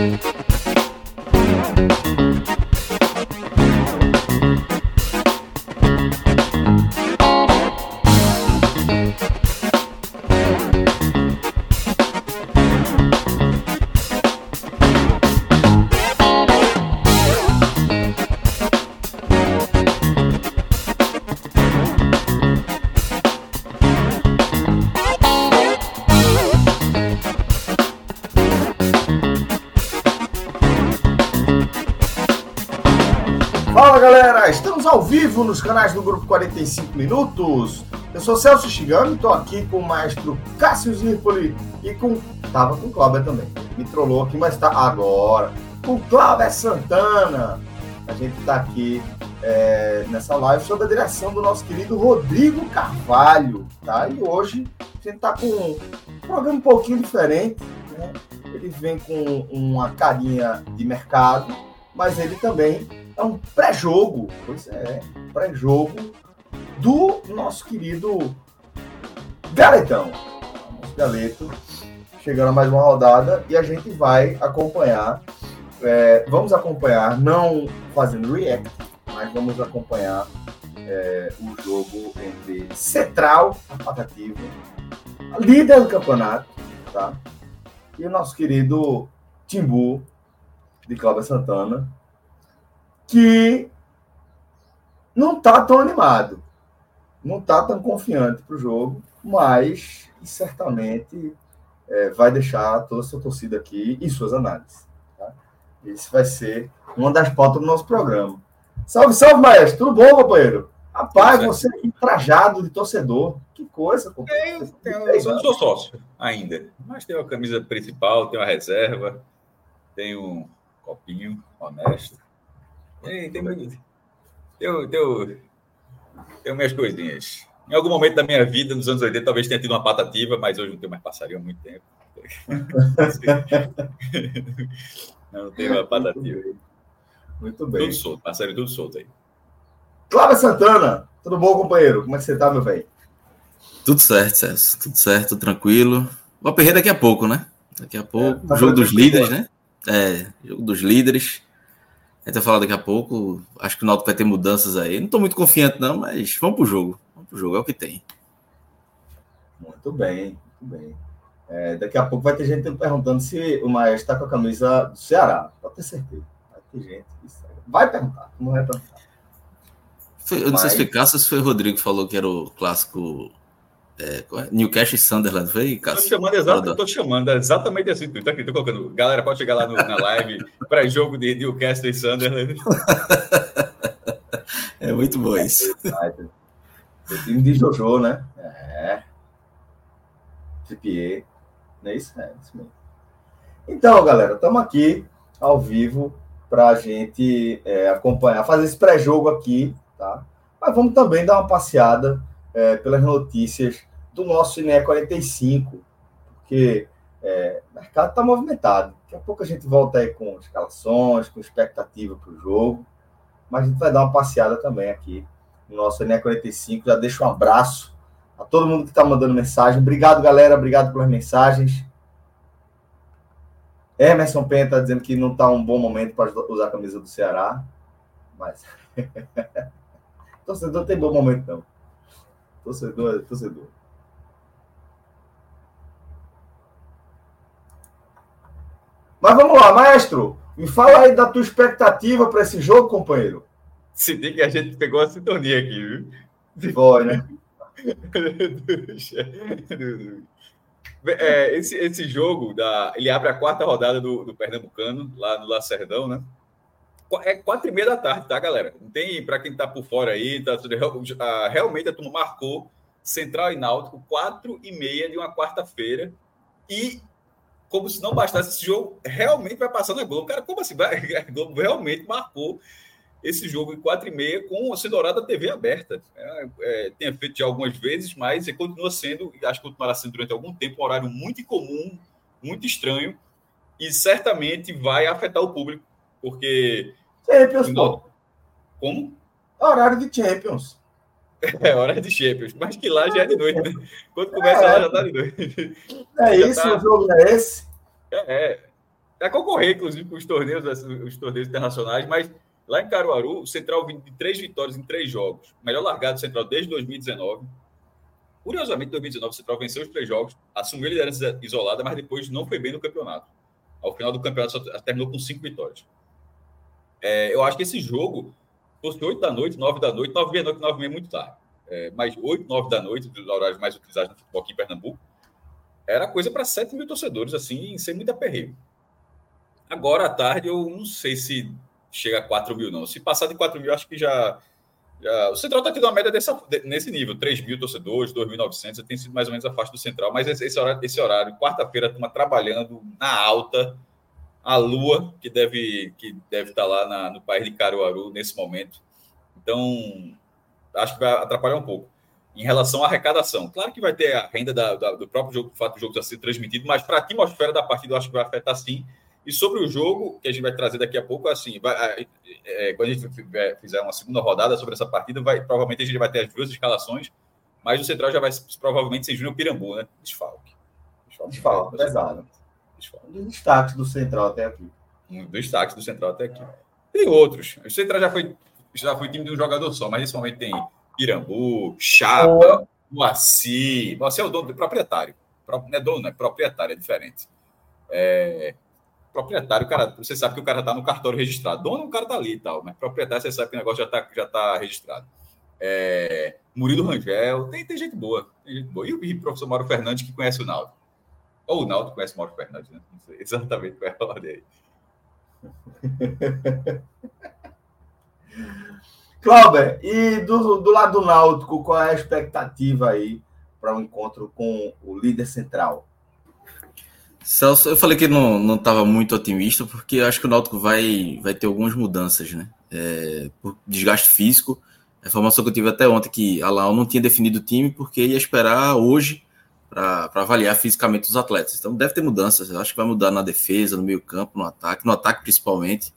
Fala vivo nos canais do Grupo 45 Minutos. Eu sou Celso Shigami, estou aqui com o maestro Cássio Zirpoli e com. Tava com o Cláudio também. Me trollou aqui, mas tá agora. Com o Cláudio Santana. A gente está aqui é, nessa live sob a direção do nosso querido Rodrigo Carvalho. Tá? E hoje a gente está com um programa um pouquinho diferente. Né? Ele vem com uma carinha de mercado, mas ele também é um pré-jogo, pois é, pré-jogo do nosso querido Galetão. Nosso Galeto chegando a mais uma rodada e a gente vai acompanhar. é, vamos acompanhar, não fazendo react, mas vamos acompanhar é, o jogo entre Central, Patativa, líder do campeonato, tá? E o nosso querido Timbu, de Cláudia Santana, que não está tão animado, não está tão confiante para o jogo, mas certamente é, vai deixar toda a sua torcida aqui e suas análises. Tá? Esse vai ser uma das pautas do nosso programa. Salve, salve, maestro! Tudo bom, companheiro? Rapaz, você aqui trajado de torcedor. Que coisa, companheiro. Tem, eu só não sou sócio ainda, mas tem uma camisa principal, tem uma reserva, tem um copinho honesto. Tem, tem, tem, tem minhas coisinhas. Em algum momento da minha vida, nos anos 80, talvez tenha tido uma patativa, mas hoje não tenho mais passarinho há muito tempo. Não tenho uma patativa. Muito bem. Tudo solto, passarinho tudo solto aí. Cláudio Santana, tudo bom, companheiro? Como é que você tá, meu velho? Tudo certo, Celso. Tudo certo, tranquilo. Vou perder daqui a pouco, né? Daqui a pouco. É, tá jogo dos líderes, né? É, jogo dos líderes. A gente vai falar daqui a pouco. Acho que o Náutico vai ter mudanças aí. Não estou muito confiante, não, mas vamos pro jogo. Vamos pro jogo, é o que tem. Muito bem, muito bem. É, daqui a pouco vai ter gente perguntando se o Maestro está com a camisa do Ceará. Pode ter certeza. Vai ter gente. Vai perguntar, não vai perguntar. Foi- eu não sei se foi Mas- Cássio ou se foi o Rodrigo que falou que era o clássico é, é? Newcastle e Sunderland. Foi, Estou Cássio? chamando, exato, tô chamando exatamente assim. Tá aqui, tô colocando. Galera, pode chegar lá no- na live para jogo de Newcastle e Sunderland. É muito bom isso. O time de Jojo, né? É. Trippier. Não é isso? É, isso mesmo. Então, galera, estamos aqui ao vivo para a gente é, acompanhar, fazer esse pré-jogo aqui, tá? Mas vamos também dar uma passeada é, pelas notícias do nosso INE 45, porque é, o mercado está movimentado. Daqui a pouco a gente volta aí com escalações, com expectativa para o jogo, mas a gente vai dar uma passeada também aqui no nosso INE 45. Já deixo um abraço a todo mundo que está mandando mensagem. Obrigado, galera. Obrigado pelas mensagens. Emerson Penha está dizendo que não está um bom momento para usar a camisa do Ceará. Mas. torcedor tem bom momento, não. Torcedor é torcedor. Mas vamos lá, maestro. Me fala aí da tua expectativa para esse jogo, companheiro. Se tem que a gente pegou a sintonia aqui, viu? Foi, né? É, esse, esse jogo, da, ele abre a quarta rodada do, do Pernambucano, lá no Lacerdão, né? É quatro e meia da tarde, tá, galera? Não tem, para quem tá por fora aí, tá, tudo- realmente a turma marcou Central e Náutico, quatro e meia de uma quarta-feira. E, como se não bastasse, esse jogo realmente vai passar na Globo. Cara, como assim? A Globo realmente marcou esse jogo em quatro e meia com a Dourada TV aberta. É, é, tem feito já algumas vezes, mas continua sendo, acho que continuará sendo durante algum tempo, um horário muito incomum, muito estranho, e certamente vai afetar o público, porque... Champions, pô. Como? Horário de Champions. É, hora de Champions, mas que lá já é de noite, né? Quando começa é, lá já está de noite. É isso, tá... o jogo é esse? É, é. É concorrer, inclusive, com os torneios, os torneios internacionais, mas lá em Caruaru, o Central vindo de três vitórias em três jogos. Melhor largado do Central desde 2019. Curiosamente, em 2019, o Central venceu os três jogos, assumiu a liderança isolada, mas depois não foi bem no campeonato. Ao final do campeonato, só terminou com cinco vitórias. É, eu acho que esse jogo fosse 8 da noite, 9 da noite, 9 da noite, 9 é muito tarde. É, mas 8, 9 da noite, dos horários mais utilizados no futebol aqui em Pernambuco, era coisa para 7 mil torcedores, assim, sem muito aperreio. Agora à tarde, eu não sei se chega a 4 mil, não. Se passar de 4 mil, acho que já. já... O Central está tendo uma média dessa, nesse nível: 3 mil torcedores, 2.900, tem sido mais ou menos a faixa do Central. Mas esse horário, esse horário quarta-feira, a turma trabalhando na alta a Lua, que deve, que deve estar lá na, no país de Caruaru nesse momento. Então, acho que vai atrapalhar um pouco. Em relação à arrecadação, claro que vai ter a renda da, da, do próprio jogo, o fato do jogo estar sendo transmitido, mas para a atmosfera da partida, eu acho que vai afetar sim. E sobre o jogo, que a gente vai trazer daqui a pouco, assim, vai, é, quando a gente fizer uma segunda rodada sobre essa partida, vai, provavelmente a gente vai ter as duas escalações, mas o Central já vai provavelmente ser Júnior Pirambu, né? Desfalque. Desfalque, Desfalque pesado. Um dos destaques do Central até aqui. Um dos destaques do Central até aqui. Tem outros. O Central já foi, já foi time de um jogador só, mas nesse momento tem Pirambu, Chapa, oh. Moacir. Moacir é o dono, do proprietário. Não é dono, é proprietário, é diferente. É, proprietário, cara, você sabe que o cara tá no cartório registrado. Dono, o cara tá ali e tal, mas proprietário, você sabe que o negócio já tá, já tá registrado. É, Murilo Rangel, tem, tem gente boa, tem gente boa. E o professor Mauro Fernandes, que conhece o Naldo. Ou o Naldo conhece o Mauro Fernandes, né? Não sei exatamente qual é a ordem aí. Cláudio, e do, do lado do Náutico, qual é a expectativa aí para o um encontro com o líder central? Celso, eu falei que não estava muito otimista, porque acho que o Náutico vai, vai ter algumas mudanças, né? É, por desgaste físico. A informação que eu tive até ontem que a Lau não tinha definido o time porque ia esperar hoje para avaliar fisicamente os atletas. Então deve ter mudanças. Eu acho que vai mudar na defesa, no meio campo, no ataque, no ataque principalmente.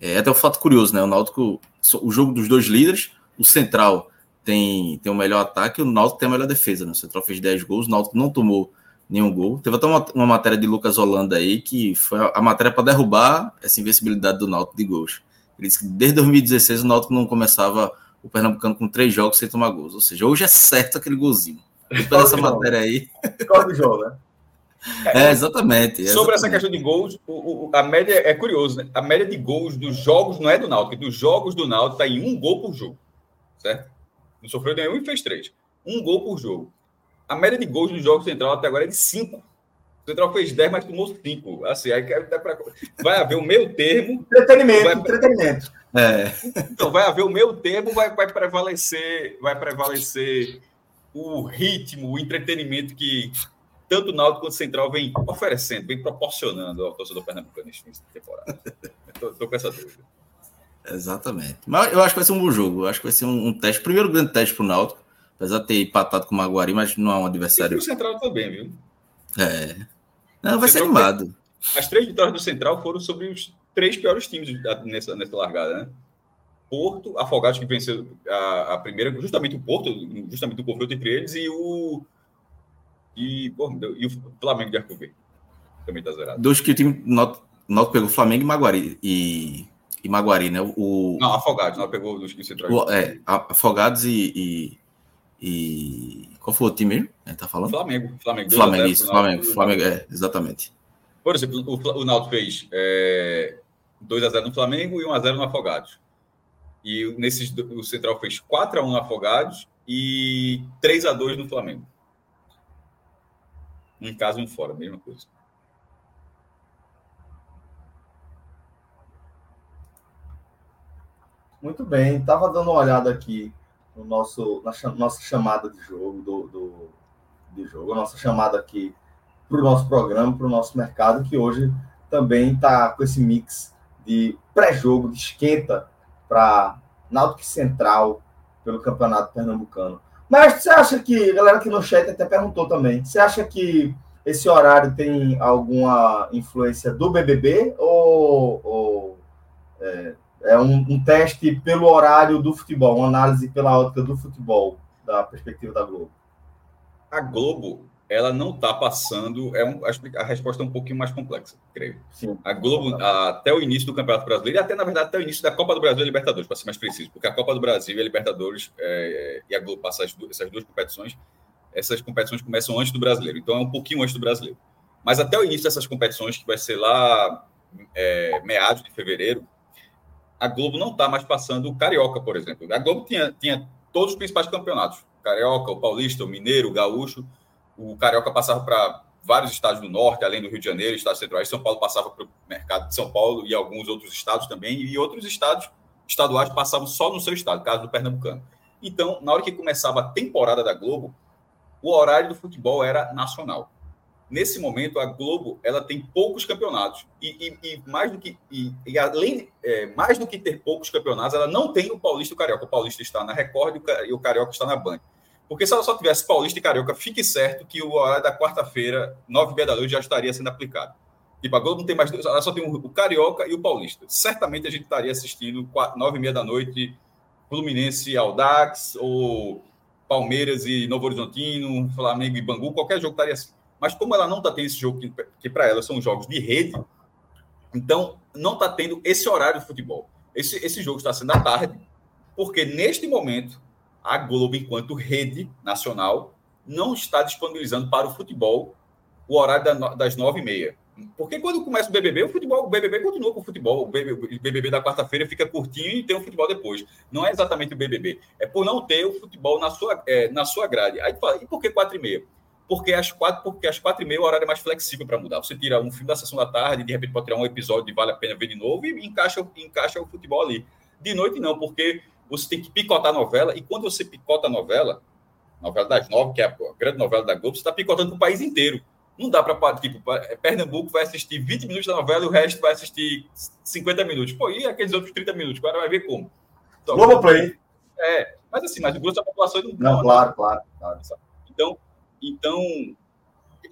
É até um fato curioso, né? O Náutico, o jogo dos dois líderes, o Central tem, tem o melhor ataque, o Náutico tem a melhor defesa. Né? O Central fez 10 gols, o Náutico não tomou nenhum gol. Teve até uma, uma matéria de Lucas Holanda aí que foi a, a matéria para derrubar essa invencibilidade do Náutico de gols. Ele disse que desde 2016 o Náutico não começava o Pernambucano com três jogos sem tomar gols. Ou seja, hoje é certo aquele golzinho. Depois dessa matéria aí. Escolhe o jogo, né? É, exatamente. Sobre exatamente. essa questão de gols, o, o, a média é curioso, né? A média de gols dos jogos não é do Náutico, dos jogos do Náutico está em um gol por jogo, certo? Não sofreu nenhum e fez três. Um gol por jogo. A média de gols dos jogos central até agora é de cinco. O Central fez 10, mas tomou 5. Assim, aí pra... vai haver o meio termo. Entretenimento, vai... entretenimento. É. Então, vai haver o meio termo, vai, vai prevalecer, vai prevalecer o ritmo, o entretenimento que tanto o Náutico quanto o Central vem oferecendo, vem proporcionando ao torcedor pernambucano de temporada. Estou com essa dúvida. Exatamente. Mas eu acho que vai ser um bom jogo. Eu acho que vai ser um, um teste, primeiro grande teste para o Náutico, apesar de ter empatado com o Maguari, mas não é um adversário. E o Central também, viu? É. Não, vai ser animado. As três vitórias do Central foram sobre os três piores times nessa, nessa largada, né? Porto, Afogados que venceu a, a, primeira, justamente o Porto, justamente o confronto entre eles, e o. E, pô, e o Flamengo de Arco Verde. Também tá zerado. Dois que o time Noto, Noto pegou Flamengo e Maguari. E, e Maguari, né? O, não, Afogados, não pegou dos que se o, É, Afogados e, e, e, Qual foi o time mesmo? Ele tá falando? Flamengo. Flamengo, Flamengo, isso, Flamengo, Flamengo, é, exatamente. Por exemplo, o, o Náutico fez é, 2x0 no Flamengo e 1x0 no Afogados. E nesses, o Central fez 4 x 1 no Afogados e 3 x 2 no Flamengo. Um em casa um fora, mesma coisa. Muito bem, estava dando uma olhada aqui no nosso, na nossa chamada de jogo, do, do, de jogo, a nossa chamada aqui para o nosso programa, para o nosso mercado, que hoje também está com esse mix de pré-jogo, de esquenta para Náutico Central pelo Campeonato Pernambucano. Mas você acha que, galera aqui no chat até perguntou também, você acha que esse horário tem alguma influência do BBB ou, ou é, é um, um, teste pelo horário do futebol, uma análise pela ótica do futebol, da perspectiva da Globo? A Globo, ela não está passando, é um, a, resposta é um pouquinho mais complexa, creio. Sim. A Globo, a, até o início do Campeonato Brasileiro, e até, na verdade, até o início da Copa do Brasil e Libertadores, para ser mais preciso, porque a Copa do Brasil e a Libertadores é, e a Globo passar essas duas competições essas competições começam antes do brasileiro, então é um pouquinho antes do brasileiro. Mas até o início dessas competições, que vai ser lá é, meados de fevereiro, a Globo não está mais passando o Carioca, por exemplo. A Globo tinha, tinha todos os principais campeonatos: o Carioca, o Paulista, o Mineiro, o Gaúcho. O Carioca passava para vários estados do norte, além do Rio de Janeiro, estados centrais. São Paulo passava para o mercado de São Paulo e alguns outros estados também, e outros estados estaduais passavam só no seu estado, caso do Pernambucano. Então, na hora que começava a temporada da Globo, o horário do futebol era nacional. Nesse momento, a Globo ela tem poucos campeonatos e, e, e mais do que e, e além é, mais do que ter poucos campeonatos, ela não tem o Paulista e o Carioca. O Paulista está na Record e o Carioca está na Band. Porque se ela só tivesse Paulista e Carioca, fique certo que o horário da quarta-feira, nove e da noite, já estaria sendo aplicado. Tipo, a Globo não tem mais dois, ela só tem o Carioca e o Paulista. Certamente a gente estaria assistindo nove e meia da noite Fluminense Aldax ou Palmeiras e Novo Horizontino, Flamengo e Bangu, qualquer jogo estaria assim. Mas como ela não está tendo esse jogo, que, que para ela são jogos de rede, então não está tendo esse horário de futebol. Esse, esse jogo está sendo à tarde, porque neste momento a Globo, enquanto rede nacional, não está disponibilizando para o futebol o horário da, das nove e meia. Porque quando começa o BBB, o futebol, o BBB continua com o futebol. O BBB, da quarta-feira fica curtinho e tem o futebol depois. Não é exatamente o BBB. É por não ter o futebol na sua, é, na sua grade. Aí fala, e por que quatro e meia? Porque às quatro, porque às quatro e meia o horário é mais flexível para mudar. Você tira um filme da sessão da tarde, de repente pode tirar um episódio de vale a pena ver de novo e encaixa, encaixa o futebol ali. De noite não, porque você tem que picotar a novela e quando você picota a novela, novela das nove, que é a grande novela da Globo, você está picotando o país inteiro. Não dá para, tipo, Pernambuco vai assistir 20 minutos da novela e o resto vai assistir 50 minutos. Pô, e aqueles outros 30 minutos? Agora vai ver como. Então, Globoplay. É, mas assim, mas o grosso da população não. Não, claro, claro, claro. Então, então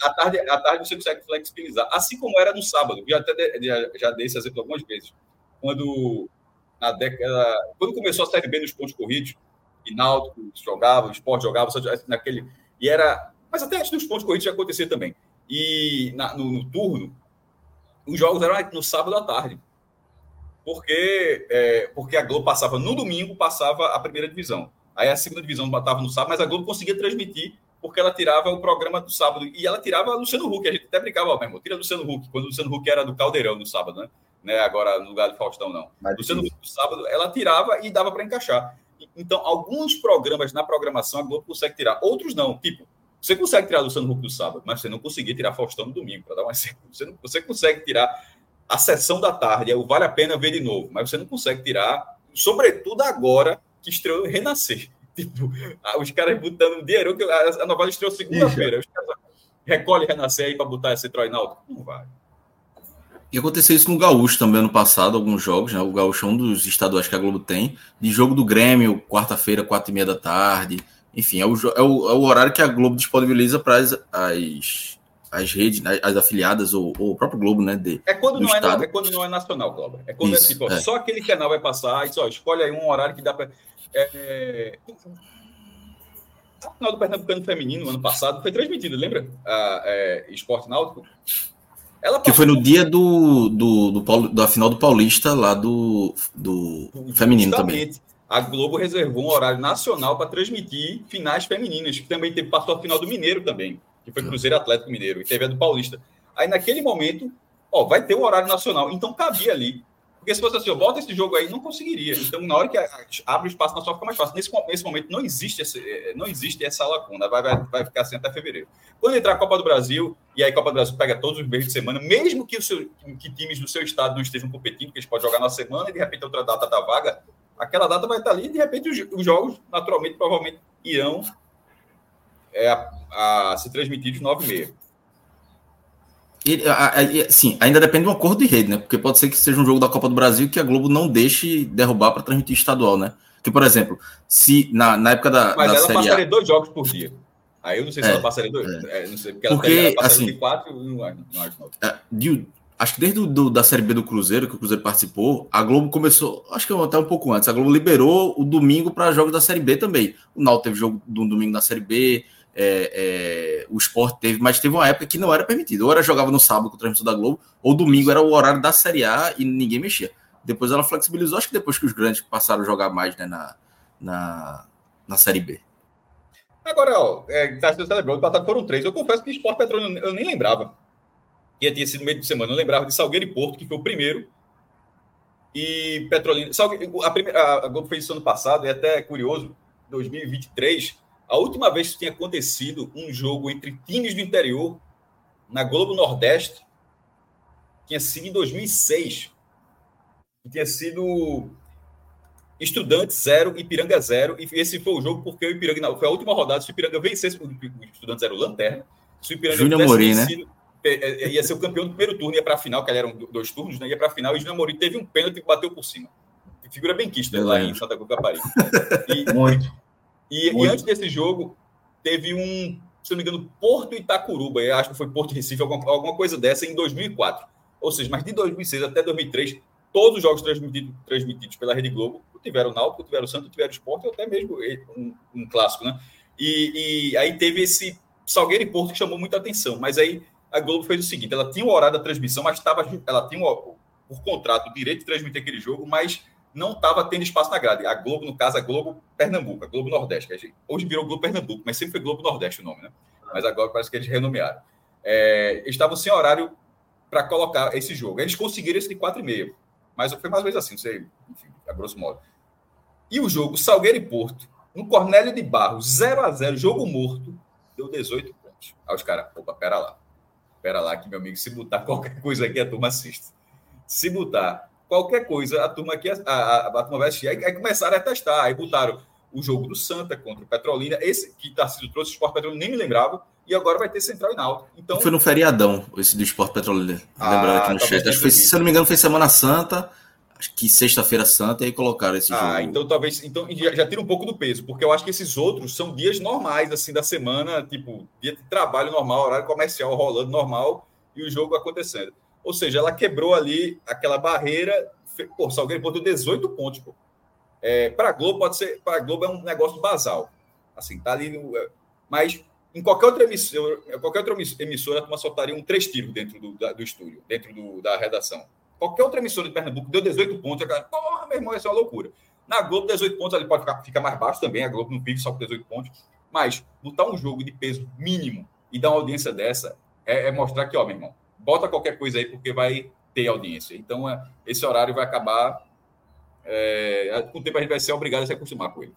à tarde, à tarde você consegue flexibilizar. Assim como era no sábado. Já, até já, já dei esse exemplo algumas vezes. Quando, na década. Quando começou a Série B nos pontos corridos, e Náutico jogava, o Sport jogava, naquele. E era. Mas até antes dos pontos corridos já acontecia também e na, no, no, turno, os jogos eram no sábado à tarde. Porque, é, porque a Globo passava no domingo, passava a primeira divisão. Aí a segunda divisão batava no sábado, mas a Globo conseguia transmitir porque ela tirava o programa do sábado. E ela tirava Luciano Huck. A gente até brincava, ó, mesmo, tira Luciano Huck, quando o Luciano Huck era do Caldeirão no sábado, né? Né? Agora no lugar do Faustão, não. Mas Luciano Huck no sábado, ela tirava e dava para encaixar. Então, alguns programas na programação a Globo consegue tirar, outros não. Tipo, você consegue tirar Luciano Huck no sábado, mas você não conseguia tirar Faustão no domingo, para dar um exemplo. Você, não, você consegue tirar a sessão da tarde, o vale a pena ver de novo, mas você não consegue tirar, sobretudo agora que estreou Renascer. Tipo, os caras botando dinheiro, que a, a novela estreou segunda-feira. Os caras recolhem Renascer aí para botar esse Troy Náutico. Não vai. E aconteceu isso no Gaúcho também ano passado, alguns jogos, né? O Gaúcho é um dos estaduais que a Globo tem, de jogo do Grêmio, quarta-feira, quatro e meia da tarde. Enfim, é o, é o, é o horário que a Globo disponibiliza para as, as, as redes, né, as afiliadas, ou, ou, o próprio Globo, né? De, é, quando não é, é quando não é nacional, Globo. É quando Isso, é tipo, é. só aquele canal vai passar, e só escolhe aí um horário que dá para. É, é... A final do Pernambucano Feminino, ano passado, foi transmitido, lembra? A, é, Esporte Náutico. Ela que foi no dia do, do, do, do, da final do Paulista, lá do, do feminino também a Globo reservou um horário nacional para transmitir finais femininas, que também teve, passou a final do Mineiro também, que foi Cruzeiro Atlético Mineiro, e teve a do Paulista. Aí, naquele momento, ó, vai ter o um horário nacional, então cabia ali. Porque se fosse assim, eu bota esse jogo aí, não conseguiria. Então, na hora que abre o espaço nacional, fica mais fácil. Nesse, nesse momento, não existe, esse, eh, não existe essa lacuna, vai, vai, vai ficar assim até fevereiro. Quando entrar a Copa do Brasil, e aí a Copa do Brasil pega todos os meses de semana, mesmo que, o seu, que times do seu estado não estejam competindo, que eles podem jogar na semana e de repente outra data da vaga, Aquela data vai estar ali e, de repente, os, os jogos, naturalmente, provavelmente, irão é, a, a, ser transmitidos 9 e meia. Sim, ainda depende do acordo de rede, né? Porque pode ser que seja um jogo da Copa do Brasil que a Globo não deixe derrubar para transmitir estadual, né? Que, por exemplo, se na, na época da. Mas da ela passaria a... dois jogos por dia. Aí eu não sei se é, ela passaria dois. É. É, não sei, porque ela, porque, ela passaria assim, de quatro, não, não acho não. É, de, acho que desde do, da Série B do Cruzeiro, que o Cruzeiro participou, a Globo começou, acho que até um pouco antes, a Globo liberou o domingo para jogos da Série B também. O Náutico teve jogo do domingo na Série B, é, é, o Sport teve, mas teve uma época que não era permitido. Ou era jogava no sábado com o transmissão da Globo, ou domingo era o horário da Série A e ninguém mexia. Depois ela flexibilizou, acho que depois que os grandes passaram a jogar mais né, na, na, na Série B. Agora, ó, é, tá sendo celebrado, foram três. Eu confesso que o Sport Petróleo eu nem lembrava que tinha sido meio de semana. Eu lembrava de Salgueiro e Porto, que foi o primeiro. E Petrolina. Salgueiro, a, primeira, a Globo fez isso ano passado, é até curioso, 2023. A última vez que tinha acontecido um jogo entre times do interior na Globo Nordeste tinha sido em 2006. Tinha sido Estudante zero, Ipiranga zero. E esse foi o jogo porque o Ipiranga. Foi a última rodada. Se o Ipiranga vencesse, o Estudante zero lanterna. Se o Ipiranga Júnior Morim, né? vencido, né? É, é, ia ser o campeão do primeiro turno, ia para a final, que eram dois turnos, né? ia para a final, e o Júnior Amorim teve um pênalti que bateu por cima. Figura bem quista lá em Santa Cruz Capari. E, Muito. E, e antes desse jogo, teve um, se não me engano, Porto Itacuruba, acho que foi Porto Recife, alguma, alguma coisa dessa, em 2004. Ou seja, mas de 2006 até 2003, todos os jogos transmitidos, transmitidos pela Rede Globo tiveram Náutico, tiveram Santo, tiveram Sport, ou até mesmo um, um clássico, né? E, e, aí teve esse Salgueiro e Porto que chamou muita atenção, mas aí a Globo fez o seguinte: ela tinha o horário da transmissão, mas estava, ela tinha o, por contrato o direito de transmitir aquele jogo, mas não estava tendo espaço na grade. A Globo, no caso, a Globo Pernambuco, a Globo Nordeste. Que hoje virou Globo Pernambuco, mas sempre foi Globo Nordeste o nome, né? Mas agora parece que eles renomearam. É, estavam sem horário para colocar esse jogo. Eles conseguiram esse de 4 e meia. Mas foi mais ou menos assim, não sei, enfim, a grosso modo. E o jogo Salgueiro e Porto, no Cornélio de Barros, 0 a 0 jogo morto, deu 18 pontos. Aí os caras, opa, pera lá. Pera lá que, meu amigo, se botar qualquer coisa aqui, a turma assiste. Se botar qualquer coisa, a turma aqui, a, a, a turma vai assistir. Aí, aí, começaram a testar, aí botaram o jogo do Santa contra o Petrolina, esse que Tarcísio trouxe, o Sport Petrolina, nem me lembrava, e agora vai ter Central e Náutico. Então... Foi no feriadão, esse do Sport Petrolina, ah, lembrando aqui no chat. Acho foi, se eu não me engano, foi Semana Santa, acho que sexta-feira santa, e aí colocaram esse ah, jogo. Ah, então talvez, então já, já, tira um pouco do peso, porque eu acho que esses outros são dias normais, assim, da semana, tipo, dia de trabalho normal, horário comercial rolando normal, e o jogo acontecendo. Ou seja, ela quebrou ali aquela barreira. Pô, Salgueiro botou 18 pontos, pô. É, para Globo pode ser, para Globo é um negócio basal. Assim, tá ali é, mas em qualquer outra emissora, qualquer outra emissora, a soltaria um três tiros dentro do, da, do estúdio, dentro do, da redação. Qualquer outra emissora de Pernambuco deu 18 pontos, a cara, porra, meu irmão, isso é uma loucura. Na Globo, 18 pontos ali pode ficar, ficar mais baixo também, a Globo não vive só com 18 pontos, mas botar um jogo de peso mínimo e dar uma audiência dessa é, é, mostrar que, ó, meu irmão, bota qualquer coisa aí porque vai ter audiência. Então, é, esse horário vai acabar. É, com o tempo a gente vai ser obrigado a se acostumar com ele.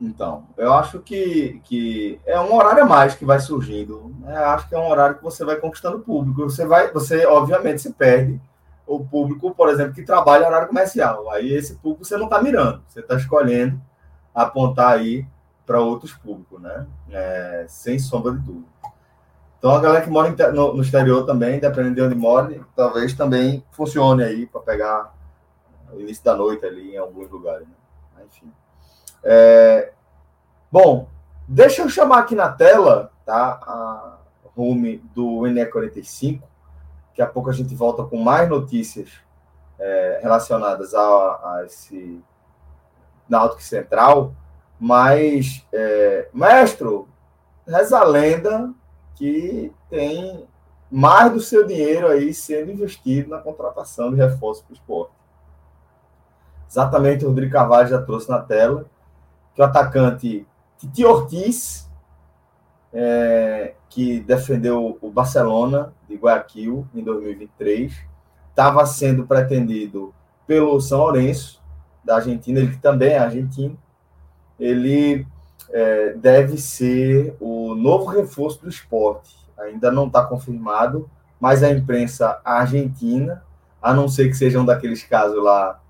Então, eu acho que, que é um horário a mais que vai surgindo. Né? Acho que é um horário que você vai conquistando público. Você vai, você obviamente se perde o público, por exemplo, que trabalha horário comercial. Aí esse público você não está mirando, você está escolhendo apontar aí para outros públicos, né? É, sem sombra de dúvida. Então, a galera que mora no, no exterior também, dependendo de onde mora, talvez também funcione aí para pegar o início da noite ali em alguns lugares. Né? Enfim. É, bom, deixa eu chamar aqui na tela tá, a home do NE45. Daqui a pouco a gente volta com mais notícias é, relacionadas a, a esse Náutico Central. Mas, é, mestre, reza a lenda que tem mais do seu dinheiro aí sendo investido na contratação de reforço para o esporte. Exatamente o Rodrigo Carvalho já trouxe na tela que o atacante Titi Ortiz, é, que defendeu o Barcelona de Guayaquil em 2023, estava sendo pretendido pelo São Lourenço, da Argentina, ele que também é argentino, ele é, deve ser o novo reforço do esporte. Ainda não está confirmado, mas a imprensa argentina, a não ser que sejam daqueles casos lá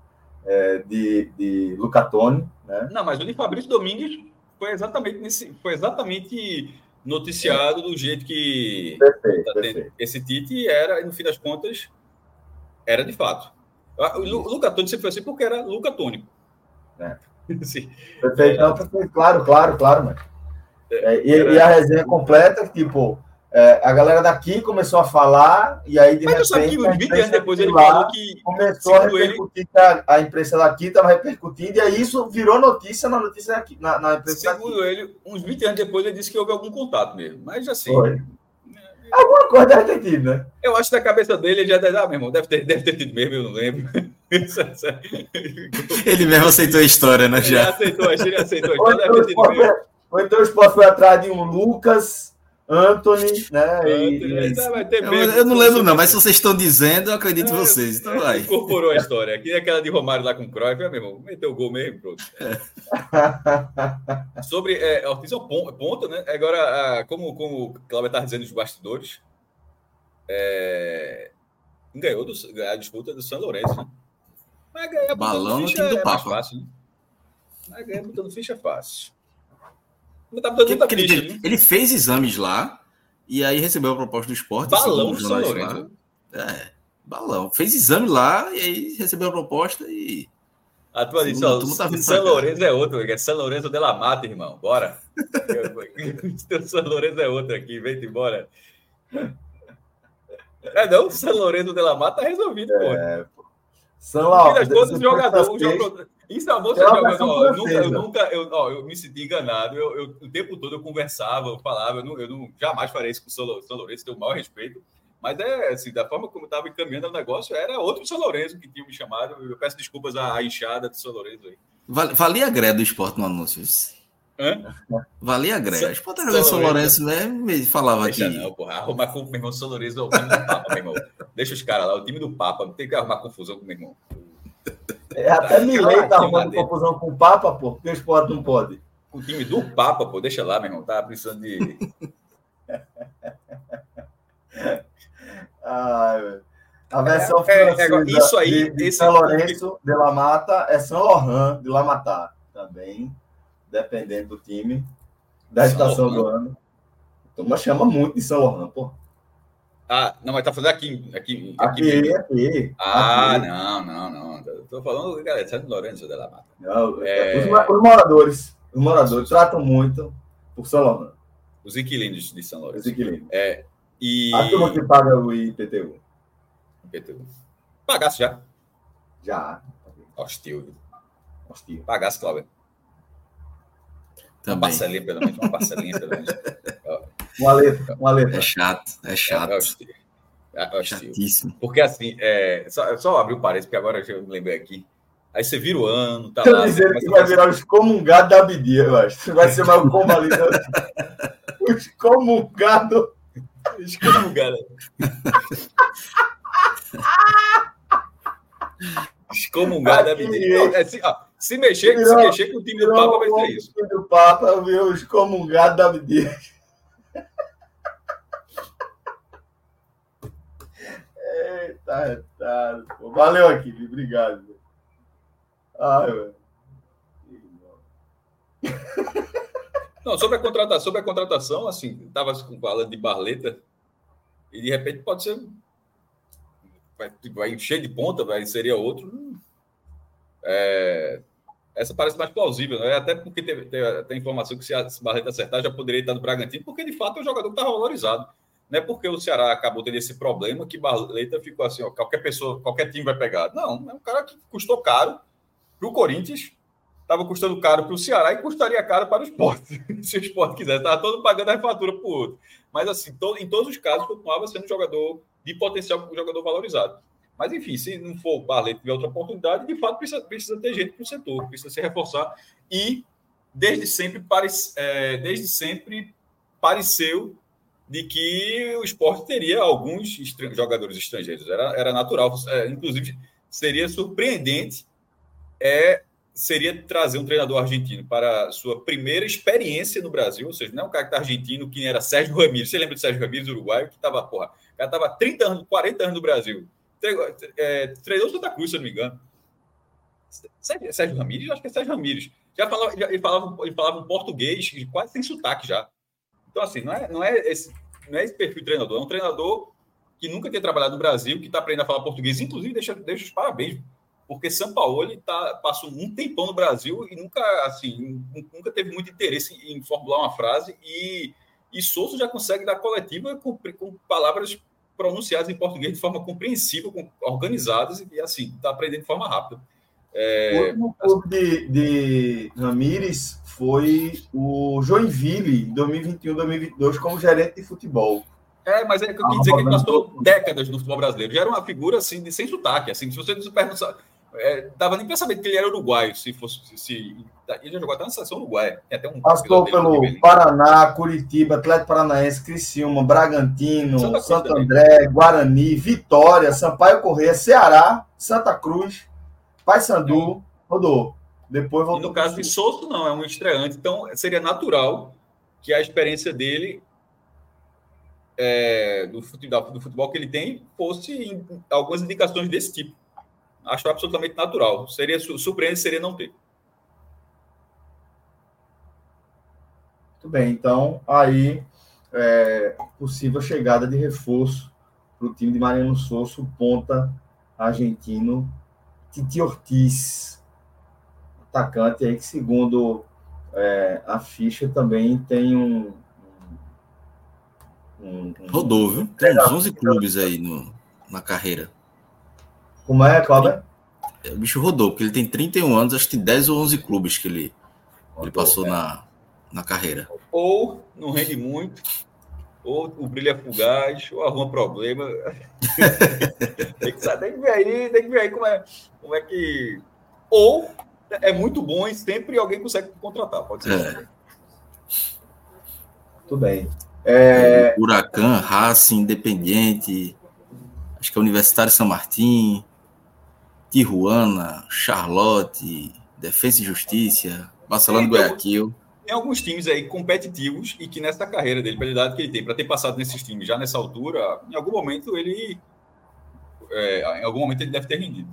é, de, de Lucatone. Né? Não, mas o de Fabrício Domingues foi exatamente nesse, foi exatamente noticiado é. do jeito que perfeito, tá perfeito. esse Tite era, e no fim das contas, era de fato. O Luca Tônico sempre foi assim porque era Luca Tônico. É. Sim. Perfeito, não, perfeito, claro, claro, claro, mas. É, é, e, era... e, a resenha completa, tipo, é, a galera daqui começou a falar, e aí de Mas repente. Mas 20 anos depois ele falou que. Começou a repercutir, ele... a, a, imprensa daqui estava repercutindo, e aí isso virou notícia na notícia daqui, na, na imprensa Segundo daqui. ele, uns 20 anos depois ele disse que houve algum contato mesmo. Mas assim. Foi. Alguma coisa deve ter tido, né? Eu acho que na cabeça dele ele já deve, ah, meu irmão, deve ter, deve ter tido mesmo, eu não lembro. ele mesmo aceitou a história, né? Já, ele aceitou, ele aceitou a história. Ou então, o então foi atrás de um Lucas Anthony, né? E, eu, eu, não lembro, não, mas se vocês estão dizendo, eu acredito em é, vocês. Então vai. Incorporou a história. Aqui é aquela de Romário lá com o Cruyff, meu irmão, meteu o gol mesmo, pronto. Sobre é, Ortiz é um ponto, né? Agora, como, como o Cláudio estava dizendo nos bastidores, é, ganhou do, a disputa do São Lourenço, né? Mas ganhar Balão no time do é Papa. Fácil, né? Mas ganhar botando ficha é Tá que, ele, ele, fez exames lá e aí recebeu a proposta do esporte. Balão São Lourenço. É, balão. Fez exame lá e aí recebeu a proposta e. A tua disse, ó, tá São Lourenço é outro, é São Lourenço de la Mata, irmão. Bora. São Lourenço é outro aqui, vem embora. É não, São Lourenço de la Mata tá resolvido, é, pô. São. Todos os jogadores. Isso é bom, ó, eu nunca, eu, nunca eu, ó, eu me senti enganado. Eu, eu, o tempo todo eu conversava, eu falava, eu não, eu não jamais farei isso com o São Lourenço, tenho o maior respeito. Mas é assim, da forma como estava encaminhando o negócio, era outro São Lourenço que tinha me chamado. Eu peço desculpas à enxada do São Lourenço aí. Valia a greve do esporte no anúncio. Hã? Valia a greve. O esporte era São Lourenço mesmo e falava Deixa aqui. Não, porra. Arrumar com o meu irmão São Lourenço é o time do Papa, meu irmão. Deixa os caras lá, o time do Papa. Não tem que arrumar confusão com o meu irmão. É, até Milei tá arrumando confusão com o Papa, pô, porque o esporte não pode. O time do Papa, pô, deixa lá, meu irmão, tá precisando de. Ai, a versão é, francesa é, isso aí, de, de São Lourenço de La Mata é São Laurent de La Mata, também, dependendo do time, da São estação do ano. Turma chama muito de São Laurent, pô. Ah, não, mas tá falando aqui. Aqui, aqui, aqui. aqui ah, aqui. não, não, não. Tô falando, galera, São Lourenço de la Mata. Não, é... os, os, moradores, os moradores tratam muito por São Lourenço. Os inquilinos de São Lourenço. Os inquilinos. É, e... A turma que paga o IPTU. IPTU. Pagasse já? Já. Hostil. Hostil. Pagasse, Cláudio. Também. Uma parcelinha, pelo menos. Uma parcelinha, pelo menos. Uma letra, uma letra. É chato, é chato. É, é, é Chatíssimo. Porque assim, é, só, só abrir o um parênteses, porque agora eu me lembrei aqui. Aí você vira o ano, tá lá. dizendo que vai virar o excomungado da Abdia, eu acho. Vai ser mais o como ali. Né? O excomungado. Excomungado. Excomungado da Abdia. É, assim, ó, se mexer, virou, se mexer com o time do Papa, vai ser isso. O time do Papa virou o excomungado da Abdia. Eita, tá. Valeu aqui, obrigado. Ai, velho. Não, sobre a contratação, sobre a contratação, assim, estava falando de Barleta e de repente pode ser vai, vai encher de ponta, vai seria outro. É, essa parece mais plausível, né? até porque tem, tem, tem informação que se a Barleta acertar já poderia estar no Bragantino, porque de fato o jogador estava valorizado. Não é porque o Ceará acabou tendo esse problema que Barleta ficou assim, ó, qualquer pessoa, qualquer time vai pegar. Não, é um cara que custou caro para o Corinthians, estava custando caro para o Ceará e custaria caro para o esporte, se o esporte quisesse. Estava todo pagando a refatura para o outro. Mas, assim, em todos os casos, continuava sendo um jogador de potencial, um jogador valorizado. Mas, enfim, se não for o Barleta tiver outra oportunidade, de fato precisa, precisa ter gente para o setor, precisa se reforçar. E, desde sempre, pare, é, desde sempre pareceu de que o esporte teria alguns jogadores estrangeiros. Era, era natural. É, inclusive, seria surpreendente é, seria trazer um treinador argentino para sua primeira experiência no Brasil, ou seja, não é um cara que está argentino, que era Sérgio Ramírez. Você lembra de Sérgio Ramírez, uruguaio, que estava, porra, estava 30 anos, 40 anos no Brasil. É, treinou Santa Cruz, se eu não me engano. Sérgio Ramírez? Acho que é Sérgio Ramírez. Já falava, já, ele, falava, ele falava um português quase sem sotaque já. Então, assim, não é, não é, esse, não é esse perfil de treinador. É um treinador que nunca tinha trabalhado no Brasil, que está aprendendo a falar português. Inclusive, deixa, deixa os parabéns, porque São Paulo ele tá, passou um tempão no Brasil e nunca, assim, nunca teve muito interesse em formular uma frase. E, e Souza já consegue dar coletiva com, com palavras pronunciadas em português de forma compreensível, organizadas e, assim, está aprendendo de forma rápida. É, o clube de, de Ramires foi o Joinville, 2021-2022, como gerente de futebol. É, mas é que eu quis dizer que ele passou décadas no futebol brasileiro. Já era uma figura assim, de, sem sotaque. Assim, se você não perguntar, é, dava nem pensamento que ele era uruguaio, se fosse. Se, ele já jogou até na seleção uruguaia. Um Passou pelo Paraná, Curitiba, Atlético Paranaense, Criciúma, Bragantino, Santa Santo André, Guarani, Vitória, Sampaio Correia, Ceará, Santa Cruz, Paysandu, rodou. Depois voltou. E no caso de Souto, não, é um estreante. Então, seria natural que a experiência dele é, do, futebol, do futebol que ele tem fosse em, algumas indicações desse tipo. Acho absolutamente natural. Seria surpreendente seria não ter. Muito bem, então aí é, possível chegada de reforço para o time de Mariano Souza, ponta argentino Titi Ortiz, atacante aí que segundo é, a ficha também tem um, um, um rodou, viu? Tem uns 11 clubes aí no, na carreira. Como é, Cláudio? É, o bicho rodou, porque ele tem 31 anos, acho que 10 ou 11 clubes que ele, rodou, ele passou é. na, na carreira. Ou não rende muito, ou o brilho é fugaz, ou arruma problema. tem, que, tem que ver aí, tem que ver aí como é, como é que. Ou é muito bom e sempre alguém consegue contratar, pode ser. É. Tudo bem. É... Huracan, Racing, Independiente, acho que é Universitário São Martin, Tijuana, Charlotte, Defesa e Justiça, Barcelona é, então, Guayaquil. Tem alguns times aí competitivos e que nessa carreira dele, pela idade que ele tem, para ter passado nesses times já nessa altura, em algum momento ele. É, em algum momento ele deve ter rendido.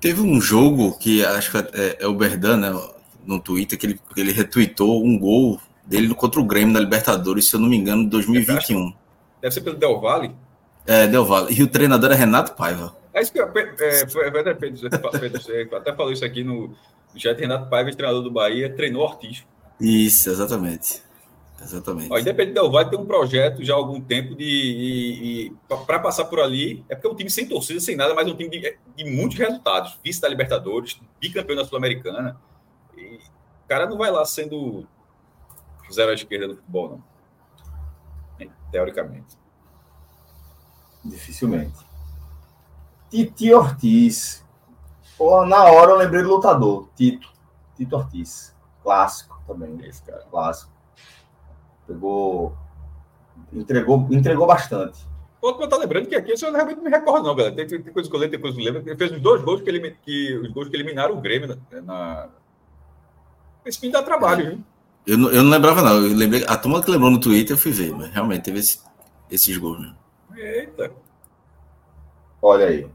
Teve um jogo que acho que é, é o Berdan, né, no Twitter, que ele, ele retweetou um gol dele contra o Grêmio na Libertadores, se eu não me engano, 2021. Deve ser pelo Del Valle? É, Del Valle. E o treinador é Renato Paiva. É isso que eu, é, Pedro, Pedro, até falou isso aqui no, no chat. Renato Paiva, treinador do Bahia, treinou Ortiz. Isso, exatamente. Exatamente. Ó, Independente Del Valle tem um projeto já há algum tempo de. para passar por ali. É porque é um time sem torcida, sem nada, mas é um time de, de muitos resultados. Vice da Libertadores, bicampeão da Sul-Americana. O cara não vai lá sendo zero à esquerda do futebol, não. Teoricamente. Dificilmente. Titi Ortiz. Pô, na hora eu lembrei do lutador. Tito. Tito Ortiz. Clássico também. Esse cara. Clássico. Pegou. Entregou, entregou bastante. Outro tá lembrando que aqui eu realmente não me recordo, não, galera. Tem, tem, tem coisa que eu lembro, tem coisa que eu lembro. Ele fez os dois gols que, ele, que, os gols que eliminaram o Grêmio na. na... Esse fim dá trabalho, é. viu? Eu não, eu não lembrava, não. Eu lembrei, a turma que lembrou no Twitter eu fui ver, mas realmente teve esse, esses gols, né? Eita. Olha aí.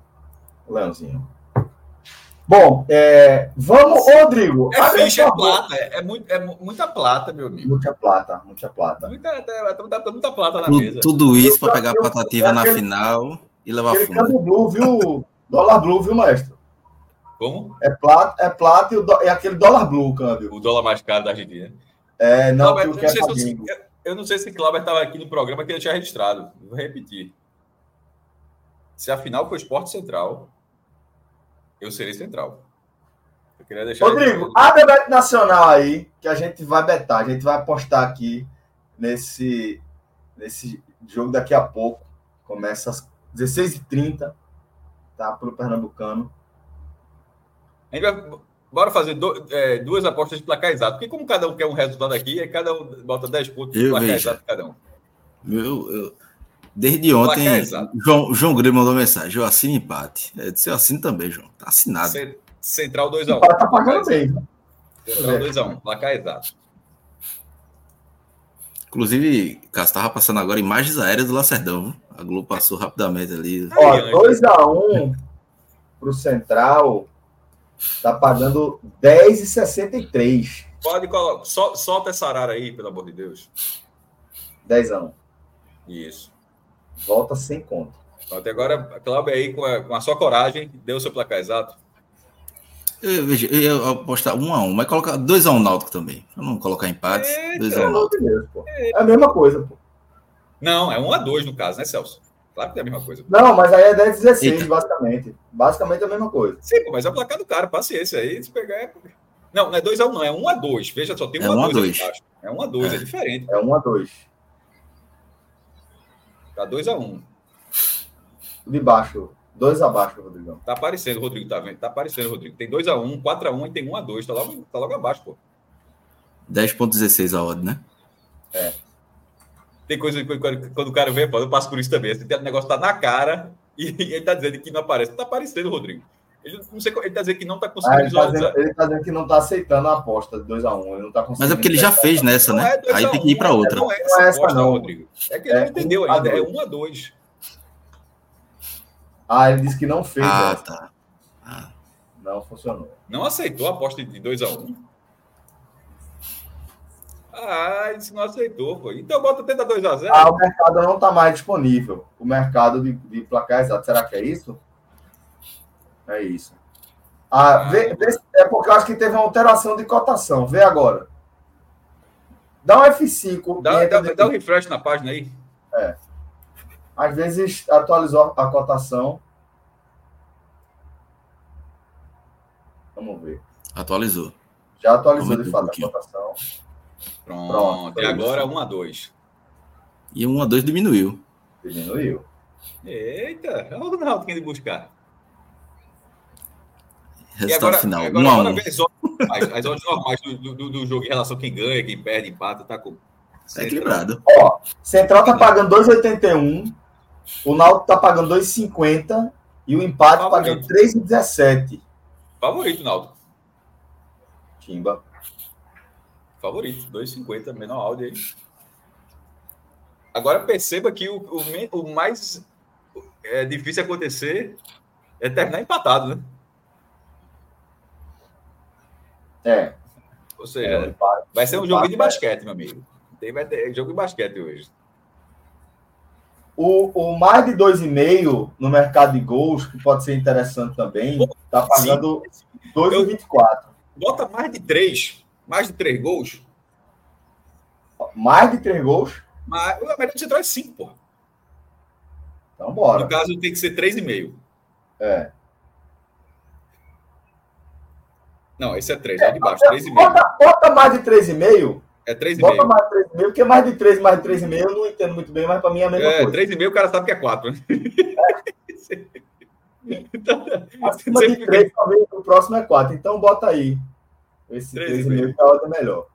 Leãozinho. Bom, é, vamos, Rodrigo. É ficha, é plata, é, é, muito, é muita plata, meu amigo. Muita plata, muita plata. Muita, muita, muita plata na tudo, mesa. Tudo isso para pegar a patativa é na aquele, final e levar fundo. Blue, viu? dólar blue, viu, maestro? Como? É plata, é plata e o do, é aquele dólar blue, câmbio. O dólar mais caro da Argentina. É, não, Cláudio, eu, não sei se, eu, eu não sei se Cláudio estava aqui no programa que ele tinha registrado. Vou repetir. Se a final for esporte central, eu serei central. Eu queria deixar Rodrigo, abre a bet nacional aí, que a gente vai betar. A gente vai apostar aqui nesse, nesse jogo daqui a pouco. Começa às 16h30, tá? Pro Pernambucano. A gente vai Bora fazer do, é, duas apostas de placar exato. Porque como cada um quer um resultado aqui, é cada um bota 10 pontos de placar exato cada um. Eu, eu, desde ontem, João, João Grilo mandou mensagem. Eu assino empate. É, eu assino também, João. Tá assinado. Central 2x1. Um. Tá pagando bem. Central 2x1, um, placar exato. Inclusive, Cássio estava passando agora imagens aéreas do Lacerdão. A Globo passou rapidamente ali. Ó, 2x1 um pro Central Tá pagando 10,63. Pode colocar. Sol, solta essa arara aí, pelo amor de Deus. Dezão. Isso. Volta sem conta. Até agora, a Cláudia aí, com a, com a sua coragem, deu o seu placar exato. Eu, veja, eu ia apostar 1 um a 1 um, mas colocar 2 a 1 um Náutico também. Pra não colocar empates. 2 a 1 um. É a mesma coisa, pô. Não, é 1 um a 2 no caso, né, Celso? Claro que é a mesma coisa. Não, mas aí é 10 16, basicamente. Basicamente é a mesma coisa. Sim, mas é o placar do cara, paciência aí, se pegar é... Não, não é 2 a 1 um, não, é 1 um a 2. Veja só, tem 1 é um a 2 dois. É 1 um a 2, é. É. diferente. É 1 a 2. Tá 2 a 1. Um. De baixo. Dois abaixo, Rodrigão. Tá aparecendo, Rodrigo, tá vendo? Tá aparecendo, Rodrigo. Tem 2 a 1, 4 a 1 e tem 1 a 2, tá logo, tá logo abaixo, pô. 10.16 a odd, né? Tem coisa que quando, quando o cara vem, eu passo por isso também. Esse negócio tá na cara e, e ele tá dizendo que não aparece. Tá aparecendo, Rodrigo. Ele, não sei, ele tá dizendo que não tá Ah, conseguindo ele, tá dizendo, ele tá dizendo que não tá aceitando a aposta de 2x1. Ele não tá conseguindo. Mas é porque ele já fez nessa, Não né? é 2 Aí tem que ir 1, para outra. Não é Não essa é essa, aposta, não. Rodrigo. É que ele É não entendeu um ainda. É dois. 1 a 2. Ah, ele disse que não fez. Ah, essa. tá. Ah. Não funcionou. Não aceitou a aposta de 2 a 1 Ah, ele disse que não aceitou, pô. Então bota tenta 2 a 0 Ah, o mercado não tá mais disponível. O mercado de, de placar exato. Será que é isso? É isso. Ah, vê- vê se- é porque eu acho que teve uma alteração de cotação. Vê agora. Dá um F5. Dá, dá, dá um refresh na página aí. Às vezes atualizou a cotação. Vamos ver. Atualizou. Já atualizou Aumentou de um fato a pouquinho. cotação. Pronto. Pronto, e agora isso. 1 a 2 E 1 a 2 diminuiu. Diminuiu. Eita, olha o Ronaldo indo buscar. E Resultado agora, final. agora 1 a bora 1 ver as normais, as odds normais do, do- do- jogo em relação a quem ganha, quem perde, empata, tá com. Tá equilibrado. Ó, Central tá pagando 2,81. O Náutico tá pagando 2,50. E o empate Favorito. pagando 3,17. Favorito, Naldo. Timba. Favorito, 2,50, menor áudio aí. Agora perceba que o, o, o mais é, difícil acontecer é terminar empatado, né? É. Ou é, seja, o empate. vai ser um jogo de é- basquete, meu amigo. Tem, vai ter jogo de basquete hoje. O, o mais de 2,5 no mercado de gols, que pode ser interessante também, tá pagando 2,24. Bota mais de três, mais de três gols. Mais de 3 gols? Mas a média central é cinco, pô. Então bora. No caso, tem que ser três e meio. É. Não, esse é três, é o de baixo, três e meio. Bota, bota mais de 3,5. É três e Bota meio. mais de 3,5, porque mais de 3, mais de 3,5 eu não entendo muito bem, mas para mim é a mesma É, coisa. três e meio, o cara sabe que é quatro, né? Então, Acima de fica- 3, talvez o próximo é 4. Então bota aí. Esse Três e 3,5 que a outra é melhor.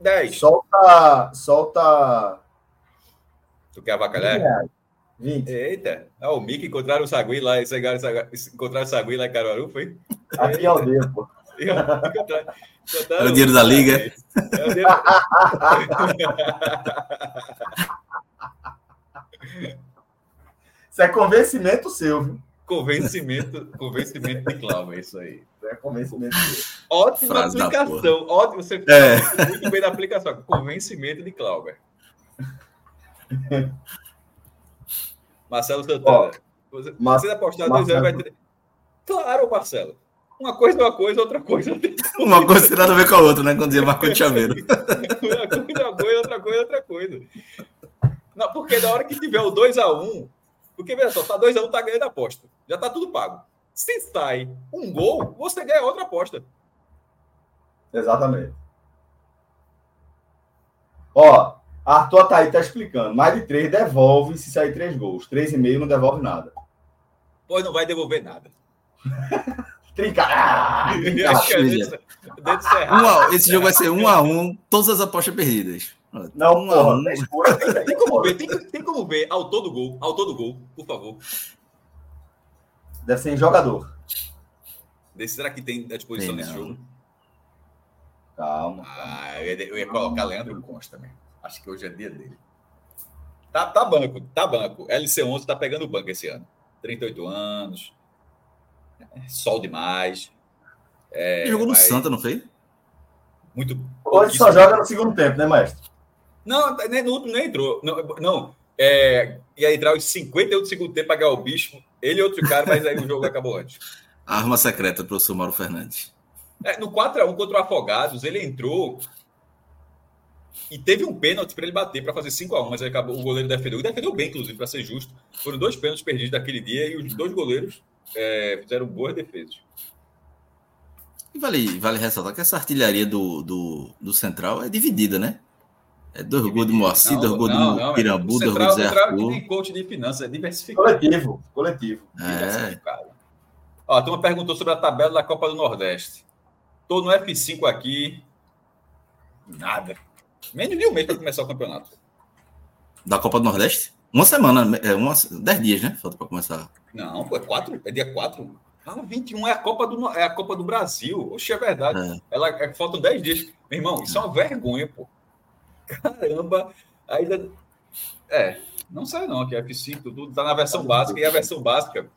dez. Solta. Solta. Tu quer 20 avacalhar? reais. 20. Eita, ah, o Mickey encontraram o Sagui lá, esse- encontraram o Sagui lá em Caruaru, foi? Aqui é o dedo, pô. Encontraram- encontraram É o dinheiro da liga. É o dinheiro- Isso é convencimento seu, viu? Convencimento, convencimento de Cláudio, é isso aí. Isso é convencimento seu. Ótima Frase aplicação. Ótimo, você É. muito bem da aplicação. Convencimento de Cláudio. Marcelo Santana. Você, Mar- você apostar Marcelo. dois anos vai ter. Claro, Marcelo. Uma coisa é uma coisa, outra coisa é outra Uma coisa tem nada a ver com a outra, né? Quando dizia Marco de Chaveiro. Uma coisa é uma coisa, outra coisa é outra coisa. Não, porque na hora que tiver o 2x1, porque veja só, tá 2x1, tá ganhando a aposta. Já tá tudo pago. Se sai um gol, você ganha outra aposta. Exatamente. Ó, Arthur Ataí tá explicando. Mais de 3 devolve se sair 3 gols. 3,5 não devolve nada. Pois não vai devolver nada. Trinca. Ah, é. Um a- esse jogo vai ser 1 a 1 todas as apostas perdidas. Não, Um a porra. um. três gols, tem- Tem como ver, tem, tem como ver autor do gol, autor do gol, por favor. Deve ser em jogador. Desse, será que tem à disposição Tem, nesse jogo? Calma. Ah, eu ia, eu ia colocar Leandro Costa também. Acho que hoje é dia dele. Tá, tá banco, tá banco. LC11 tá pegando banco esse ano. 38 anos. sol demais. É, jogou no Santa, não foi? Muito. Hoje só joga no segundo tempo, né, maestro? Não, no último nem entrou. Não, não é, ia entrar os 58 do segundo tempo para ganhar o bicho. Ele e outro cara, mas aí o jogo acabou antes. Arma secreta, professor Mauro Fernandes. É, no 4x1 contra o Afogados, ele entrou e teve um pênalti para ele bater para fazer 5x1, mas aí acabou, o goleiro defendeu. E defendeu bem, inclusive, para ser justo. Foram dois pênaltis perdidos daquele dia e os dois goleiros é, fizeram boas defesas. Vale, vale ressaltar que essa artilharia do, do, do Central é dividida, né? É dois gols do Moacir, dois gols do Pirambu, dois gols do Zé Arthur. tem coach de finanças, é diversificado. Coletivo, coletivo. É. Ó, a turma perguntou sobre a tabela da Copa do Nordeste. Tô no F5 aqui. Nada. Menos de um mês para começar o campeonato. Da Copa do Nordeste? Uma semana, é, uma, dez dias, né? Falta para começar. Não, pô, é quatro, é dia 4. Ah, 21 é a Copa do, é a Copa do Brasil. Oxe, é verdade. É. Ela, é, faltam 10 dias. Meu irmão, isso é uma vergonha, pô. Caramba, ainda. É, não sei não, que é F5, tudo tá na versão básica, e a versão básica,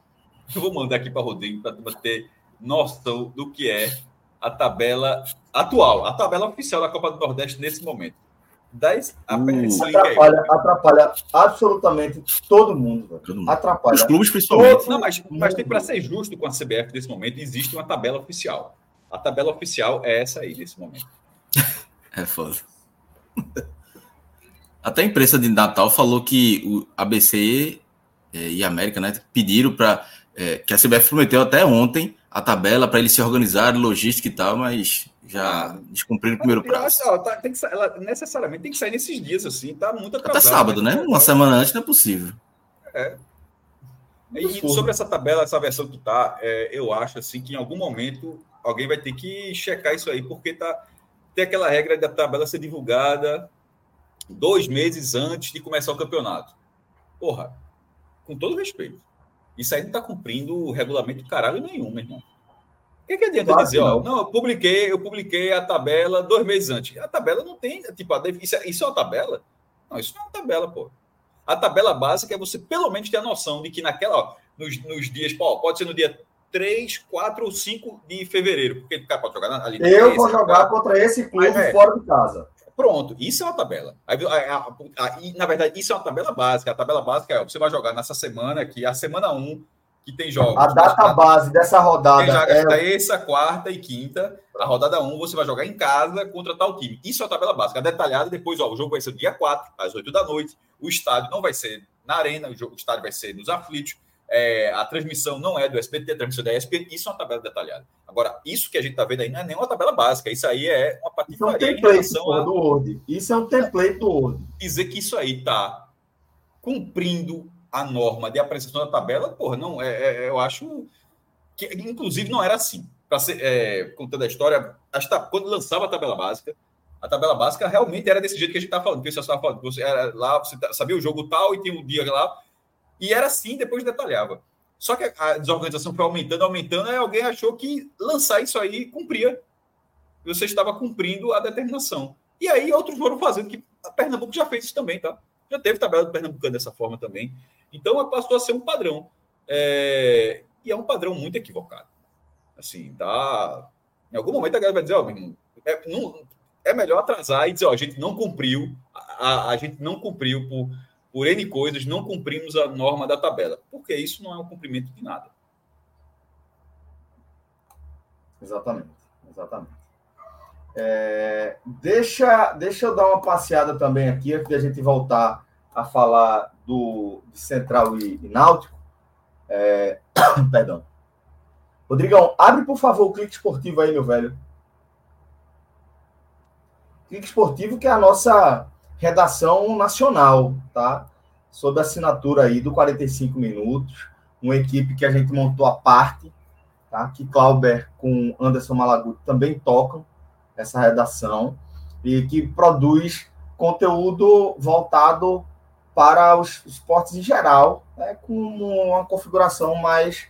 eu vou mandar aqui para Rodrigo para ter noção do que é a tabela atual, a tabela oficial da Copa do Nordeste nesse momento. 10 hum. atrapalha, atrapalha absolutamente todo mundo. Todo mundo. Atrapalha. Os clubes, principalmente. Não, mas, mas tem para ser justo com a CBF nesse momento, existe uma tabela oficial. A tabela oficial é essa aí nesse momento. é foda. Até a imprensa de Natal falou que o ABC é, e a América né, pediram para. É, que a CBF prometeu até ontem a tabela para eles se organizarem, logística e tal, mas já descumpriram o primeiro prazo. Acho, ó, tá, tem que, ela necessariamente tem que sair nesses dias, assim, tá muito atrasado. Até sábado, né? Uma semana antes não é possível. É. E sobre essa tabela, essa versão que tá, é, eu acho assim que em algum momento alguém vai ter que checar isso aí, porque tá tem aquela regra da tabela ser divulgada dois meses antes de começar o campeonato. Porra, com todo respeito, isso aí não está cumprindo o regulamento caralho nenhum, meu irmão. O que, que adianta claro dizer, ó, não, eu publiquei, eu publiquei a tabela dois meses antes. A tabela não tem, tipo, isso, é, isso é uma tabela? Não, isso não é uma tabela, pô. A tabela básica é você pelo menos ter a noção de que naquela, ó, nos, nos dias, pô, pode ser no dia 3, 4 ou 5 de fevereiro, porque o cara pode jogar ali. Eu vou jogar contra esse clube é, fora de casa. Pronto, isso é uma tabela. Aí, a, a, a, na verdade, isso é uma tabela básica. A tabela básica é: você vai jogar nessa semana aqui, a semana 1, que tem jogos. A data base dessa rodada. É... terça, quarta e quinta. A rodada 1, você vai jogar em casa contra tal time. Isso é a tabela básica. Detalhada, depois, ó, o jogo vai ser dia 4, às 8 da noite. O estádio não vai ser na arena, o, jogo, o estádio vai ser nos aflitos é, a transmissão não é do SBT, a transmissão é da ESPN, isso é uma tabela detalhada. Agora, isso que a gente está vendo aí não é nem uma tabela básica, isso aí é uma patifaria isso é um template, a... do Word. Isso é um template do Word. Dizer que isso aí está cumprindo a norma de apresentação da tabela, porra, não, é, é, eu acho que, inclusive, não era assim. Para ser, é, contando a história, quando lançava a tabela básica, a tabela básica realmente era desse jeito que a gente está falando, que você falando, você era lá, você sabia o jogo tal e tinha um dia lá, e era assim, depois detalhava. Só que a desorganização foi aumentando, aumentando, e alguém achou que lançar isso aí cumpria. Você estava cumprindo a determinação. E aí outros foram fazendo, que a Pernambuco já fez isso também, tá? Já teve tabela do Pernambucano dessa forma também. Então passou a ser um padrão. É... E é um padrão muito equivocado. Assim, tá. Em algum momento a galera vai dizer, oh, irmão, é, não, é melhor atrasar e dizer, ó, a gente não cumpriu, a, a gente não cumpriu por por N coisas, não cumprimos a norma da tabela. Porque isso não é um cumprimento de nada. Exatamente, exatamente. É, deixa, deixa eu dar uma passeada também aqui, antes de a gente voltar a falar do Central e, e Náutico. É, perdão. Rodrigão, abre, por favor, o clique esportivo aí, meu velho. Clique esportivo, que é a nossa redação nacional, tá? Sob assinatura aí do 45 Minutos, uma equipe que a gente montou à parte, tá? Que Clauber com Anderson Malaguti também tocam essa redação e que produz conteúdo voltado para os esportes em geral, né, com uma configuração mais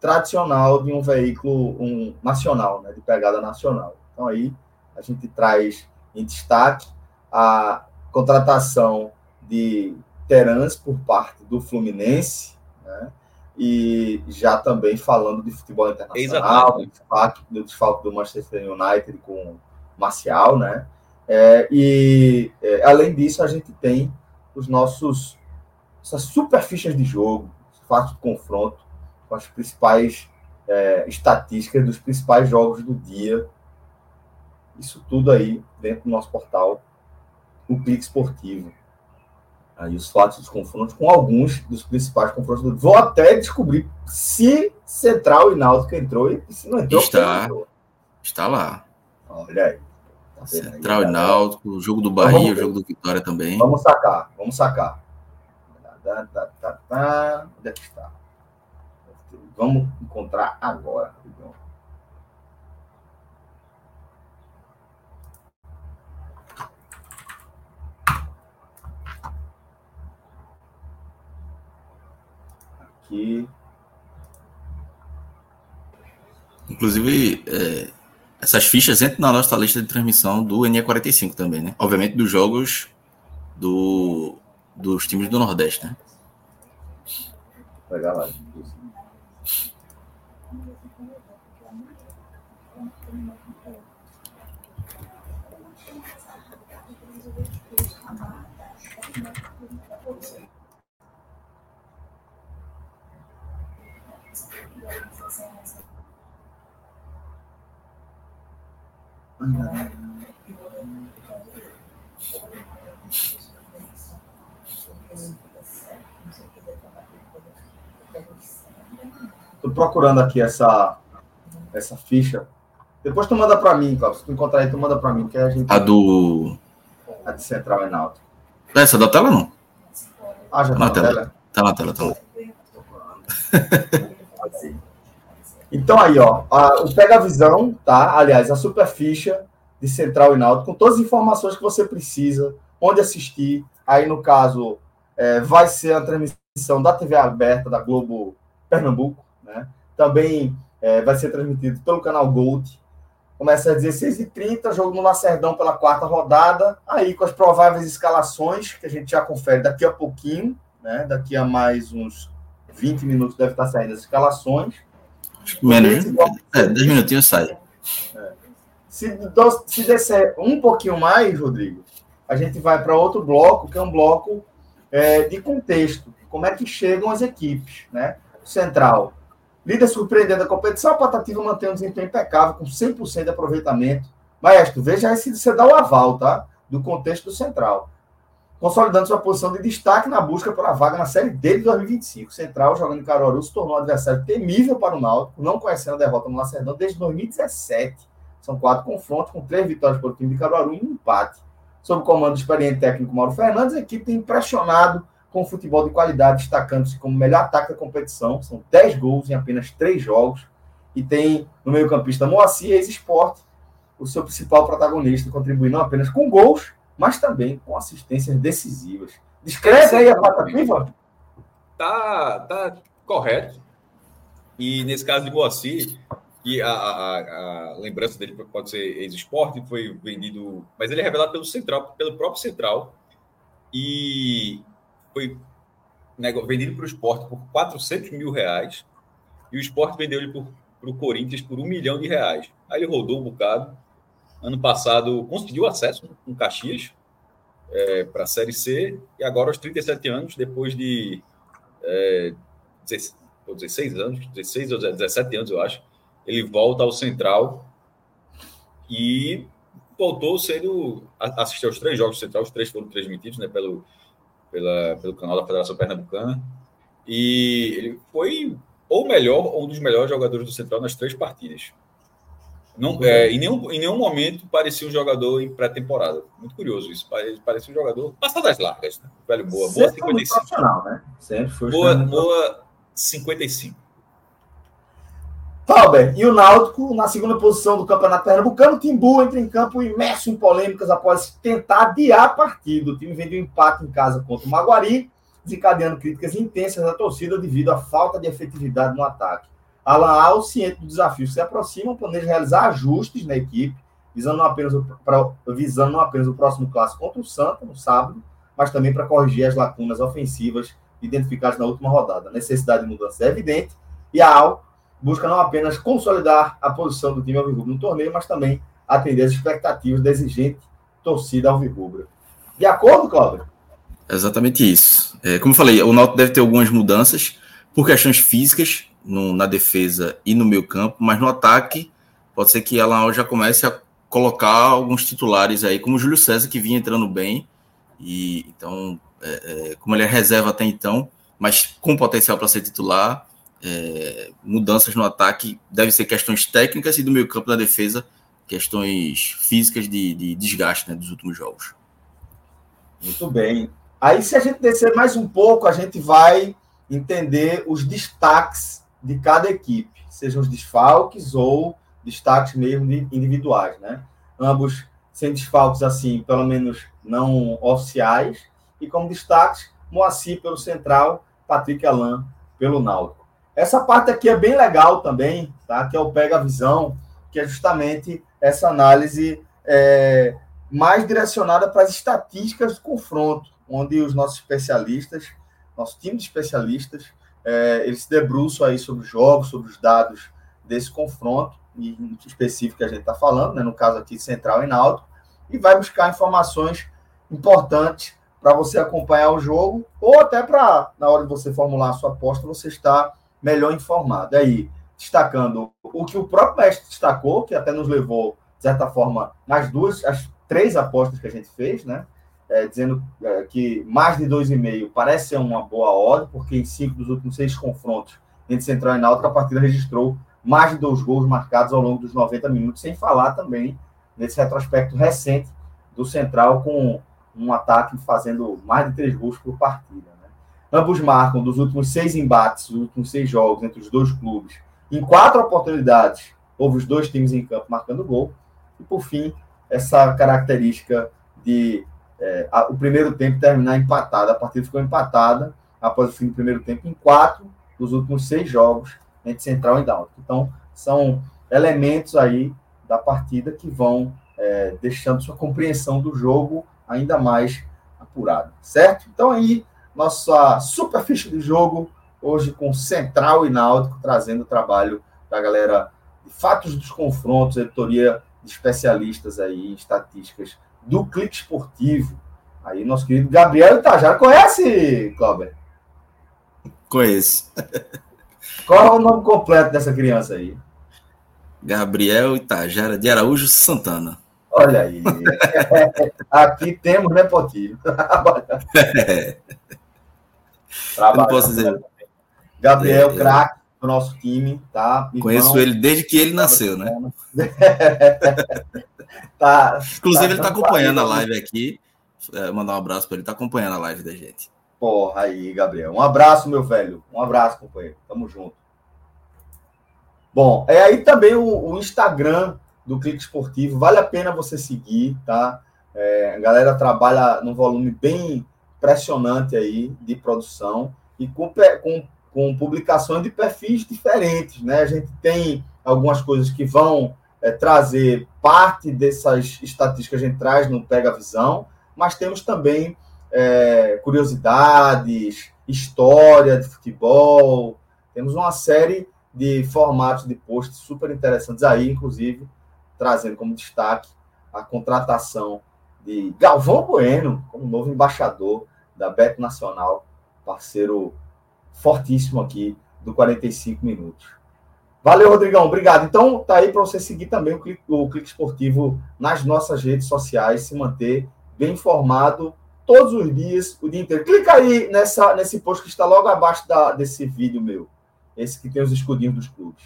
tradicional de um veículo um, nacional, né, de pegada nacional. Então aí a gente traz em destaque a contratação de Terans por parte do Fluminense, né? e já também falando de futebol internacional, do desfalque, do desfalque do Manchester United com Marcial, né? É, e é, além disso, a gente tem os nossos essas super fichas de jogo, fatos de confronto com as principais é, estatísticas dos principais jogos do dia. Isso tudo aí dentro do nosso portal, o Clique Esportivo aí os fatos dos confrontos com alguns dos principais confrontos. Vou até descobrir se Central e Náutico entrou e se não entrou. Está, entrou. está lá. Olha aí. Central e Náutico, o jogo do Bahia, o jogo do Vitória também. Vamos sacar, vamos sacar. Tá, tá, tá, tá. Onde é que está? Vamos encontrar agora. aqui. Inclusive, é, essas fichas entram na nossa lista de transmissão do NE45 também, né? Obviamente dos jogos do, dos times do Nordeste, né? Legal, lá. Estou procurando aqui essa, essa ficha. Depois tu manda para mim, Cláudio. Se tu encontrar aí, tu manda para mim, que a gente. A do. A de Central é Náutico. Essa da tela não. Ah, já tá, na, tela. tela. Tá na tela, tá lá. então aí, ó, a, o Pega Visão, tá? Aliás, a super ficha de Central e Náutico, com todas as informações que você precisa, onde assistir. Aí, no caso, é, vai ser a transmissão da TV aberta da Globo Pernambuco, né? Também é, vai ser transmitido pelo canal Gold. Começa às 16h30, jogo no Lacerdão pela quarta rodada, aí com as prováveis escalações, que a gente já confere daqui a pouquinho, né? Daqui a mais uns 20 minutos deve estar saindo as escalações. Menos, é, 10 minutinhos sai. É. Se, se descer um pouquinho mais, Rodrigo, a gente vai para outro bloco, que é um bloco é, de contexto. Como é que chegam as equipes, né? Central. Líder surpreendendo a competição, a Patativa mantém um desempenho impecável, com 100% de aproveitamento. Maestro, veja se você dá o aval, tá? Do contexto do Central. Consolidando sua posição de destaque na busca pela vaga na Série D de 2025. Central, jogando em Caruaru, se tornou um adversário temível para o Náutico, não conhecendo a derrota no Lacerdão desde 2017 são quatro confrontos, com três vitórias para o time de Caruaru e um empate. Sob o comando do experiente técnico Mauro Fernandes, a equipe tem impressionado com o futebol de qualidade, destacando-se como melhor ataque da competição. São dez gols em apenas três jogos. E tem no meio-campista Moacir, ex-esporte, o seu principal protagonista, contribuindo não apenas com gols, mas também com assistências decisivas. Descreve aí a patativa. Tá, tá correto. E nesse caso de Moacir, que a, a, a, lembrança dele pode ser ex-esporte, foi vendido, mas ele é revelado pelo Central, pelo próprio Central, e foi vendido para o esporte por 400 mil reais, e o esporte vendeu ele para o Corinthians por um milhão de reais. Aí ele rodou um bocado. Ano passado conseguiu acesso com Caxias é, para a Série C, e agora aos 37 anos, depois de é, 16, 16 anos, 16 ou 17 anos, eu acho, ele volta ao Central e voltou sendo assistir aos três jogos do Central, os três foram transmitidos né, pelo, pela, pelo canal da Federação Pernambucana. E ele foi ou melhor, ou um dos melhores jogadores do Central nas três partidas. Não, é, em, nenhum, em nenhum momento parecia um jogador em pré-temporada. Muito curioso isso. Parecia um jogador passado das largas. Né? Velho, boa. Boa 55. Né? Sempre foi boa, boa 55. Tauber e o Náutico na segunda posição do Campeonato Pernambucano. Timbu entra em campo imerso em polêmicas após tentar adiar a partida. O time vendeu um empate em casa contra o Maguari, desencadeando críticas intensas da torcida devido à falta de efetividade no ataque. Alan Al, ciente do desafio, se aproxima, planeja realizar ajustes na equipe, visando não apenas o, pra, visando não apenas o próximo clássico contra o Santa, no sábado, mas também para corrigir as lacunas ofensivas identificados na última rodada. A necessidade de mudança é evidente e a AL busca não apenas consolidar a posição do time alvirrubro no torneio, mas também atender as expectativas da exigente torcida alvirrubra. De acordo, Cláudio? Exatamente isso. É, como eu falei, o Náutico deve ter algumas mudanças por questões físicas no, na defesa e no meio campo, mas no ataque pode ser que ela já comece a colocar alguns titulares aí, como o Júlio César, que vinha entrando bem, e então, é, é, como ele é reserva até então, mas com potencial para ser titular, é, mudanças no ataque devem ser questões técnicas e do meio campo da defesa, questões físicas de, de desgaste né, dos últimos jogos. Muito bem. Aí, se a gente descer mais um pouco, a gente vai entender os destaques de cada equipe, sejam os desfalques ou destaques mesmo individuais, né? Ambos sem desfalques, assim, pelo menos não oficiais, e como destaques, Moacir pelo Central, Patrick Alain pelo Náutico. Essa parte aqui é bem legal também, tá? Que é o Pega a Visão, que é justamente essa análise é, mais direcionada para as estatísticas do confronto, onde os nossos especialistas, nosso time de especialistas, é, eles se debruçam aí sobre os jogos, sobre os dados desse confronto, específico que a gente está falando, né, no caso aqui Central e Náutico, e vai buscar informações importantes para você acompanhar o jogo, ou até para, na hora de você formular a sua aposta, você estar melhor informado. Aí, destacando o que o próprio mestre destacou, que até nos levou, de certa forma, nas duas, as três apostas que a gente fez, né? É, dizendo é, que mais de 2,5 parece ser uma boa ordem, porque em cinco dos últimos seis confrontos entre Central e Náutico, a partida registrou mais de dois gols marcados ao longo dos 90 minutos, sem falar também nesse retrospecto recente do Central com um ataque fazendo mais de três gols por partida. Né? Ambos marcam dos últimos seis embates, dos últimos seis jogos entre os dois clubes. Em quatro oportunidades, houve os dois times em campo marcando gol. E, por fim, essa característica de é, a, o primeiro tempo terminar empatado. A partida ficou empatada após o fim do primeiro tempo em quatro dos últimos seis jogos entre Central e Náutico. Então, são elementos aí da partida que vão é, deixando sua compreensão do jogo ainda mais apurada, certo? Então, aí, nossa super ficha de jogo, hoje com Central e Náutico, trazendo o trabalho da galera de fatos dos confrontos, editoria de especialistas aí em estatísticas do Clique Esportivo. Aí, nosso querido Gabriel Itajara. Conhece, Cláudio? Conheço. Qual é o nome completo dessa criança aí? Gabriel Itajara de Araújo Santana. Olha aí. Aqui temos nepotismo. É. Eu não posso dizer. Gabriel, é, craque do nosso time, tá? Conheço ele desde que ele nasceu, né? tá, Inclusive, tá ele está acompanhando a live aqui. É, mandar um abraço para ele, está acompanhando a live da gente. Porra aí, Gabriel. Um abraço, meu velho. Um abraço, companheiro. Tamo junto. Bom, é aí também o, o Instagram do Clique Esportivo. Vale a pena você seguir, tá? É, a galera trabalha num volume bem impressionante aí de produção e com, com, com publicações de perfis diferentes, né? A gente tem algumas coisas que vão é, trazer parte dessas estatísticas que a gente traz no Pega Visão, mas temos também é, curiosidades, história de futebol, temos uma série de formatos de posts super interessantes aí, inclusive trazendo como destaque a contratação de Galvão Bueno como novo embaixador da Beto Nacional, parceiro fortíssimo aqui do 45 minutos. Valeu, Rodrigão. Obrigado. Então, tá aí para você seguir também o Clique, o Clique Esportivo nas nossas redes sociais, se manter bem informado todos os dias, o dia inteiro. Clica aí nessa, nesse post que está logo abaixo da, desse vídeo meu. Esse que tem os escudinhos dos clubes.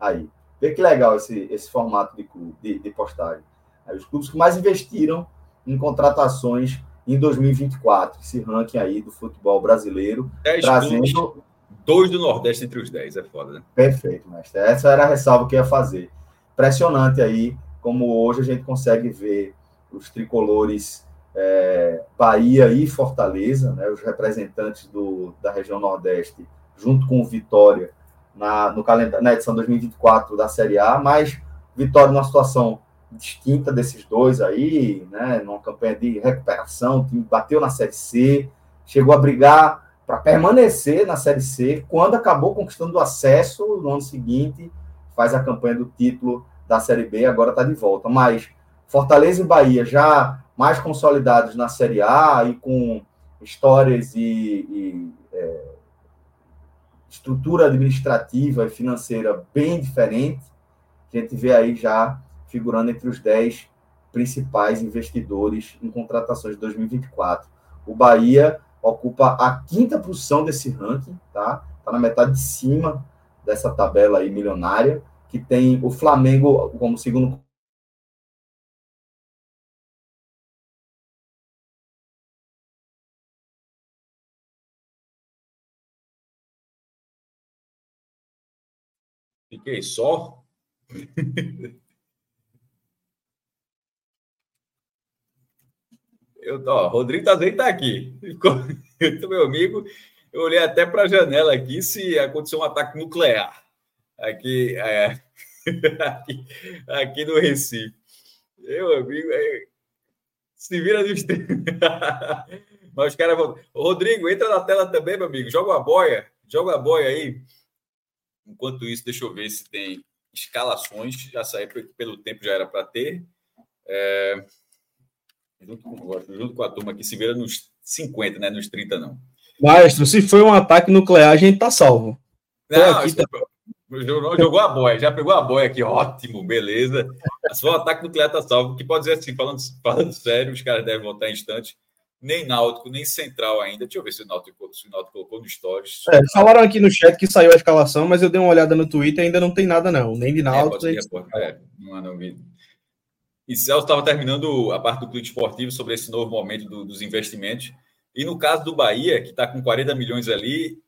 Aí. Vê que legal esse, esse formato de, clube, de, de postagem. Aí, os clubes que mais investiram em contratações em 2024. Esse ranking aí do futebol brasileiro. trazendo... Clubes Dois do Nordeste entre os dez, é foda, né? Perfeito, mestre. Essa era a ressalva que eu ia fazer. Impressionante aí, como hoje a gente consegue ver os tricolores é, Bahia e Fortaleza, né, os representantes do, da região Nordeste, junto com o Vitória, na, no calendário, na edição 2024 da Série A, mas Vitória numa situação distinta desses dois aí, né, numa campanha de recuperação, o time bateu na Série C, chegou a brigar para permanecer na Série C, quando acabou conquistando o acesso no ano seguinte, faz a campanha do título da Série B, agora está de volta. Mas Fortaleza e Bahia já mais consolidados na Série A e com histórias e, e é, estrutura administrativa e financeira bem diferente, a gente vê aí já figurando entre os 10 principais investidores em contratações de 2024. O Bahia ocupa a quinta posição desse ranking, tá? Tá na metade de cima dessa tabela aí milionária, que tem o Flamengo como segundo Fiquei só. Eu, ó, Rodrigo Tazen tá aqui. meu amigo. Eu olhei até para a janela aqui se aconteceu um ataque nuclear aqui, é, aqui, aqui, no Recife. Meu amigo, é, se vira no Mas os caras vão. Rodrigo, entra na tela também, meu amigo. Joga a boia. Joga a boia aí. Enquanto isso, deixa eu ver se tem escalações. Já saí pelo tempo, já era para ter. É, junto, com, junto com a turma que se vira nos 50, né? Nos 30, não. Maestro, se foi um ataque nuclear, a gente tá salvo. Não, aqui, tá... Jogou, jogou a boia, já pegou a boia aqui, ótimo, beleza. Se for um ataque nuclear, tá salvo. Que pode dizer assim, falando, falando sério, os caras devem voltar em instante nem Náutico, nem Central ainda. Deixa eu ver se o Náutico, se o Náutico colocou no Stories. É, falaram aqui no chat que saiu a escalação, mas eu dei uma olhada no Twitter e ainda não tem nada, não. Nem de Náutico, é, nem de... É, não, não vi. E Celso estava terminando a parte do clube esportivo sobre esse novo momento do, dos investimentos. E no caso do Bahia, que está com 40 milhões ali,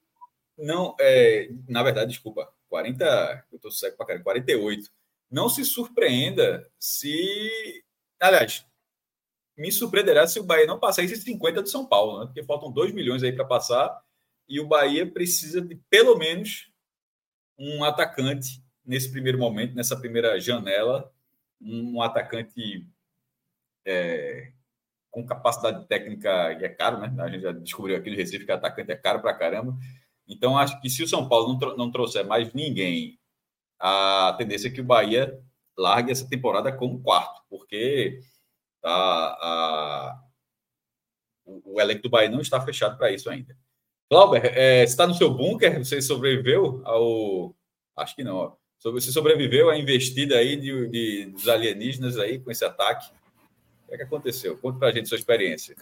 não, é, na verdade, desculpa, 40, eu estou cego para caramba, 48. Não se surpreenda se. Aliás, me surpreenderá se o Bahia não passar esses 50 de São Paulo, né? porque faltam 2 milhões aí para passar e o Bahia precisa de pelo menos um atacante nesse primeiro momento, nessa primeira janela, um atacante é, com capacidade técnica e é caro, né? A gente já descobriu aqui no Recife que atacante é caro para caramba. Então, acho que se o São Paulo não, não trouxer mais ninguém, a tendência é que o Bahia largue essa temporada como quarto, porque Tá, a, o, o elenco do Bahia não está fechado para isso ainda. Glauber, é, você está no seu bunker? Você sobreviveu ao. Acho que não. Ó. Você sobreviveu à investida aí de, de, dos alienígenas aí com esse ataque? O que, é que aconteceu? Conta para a gente sua experiência.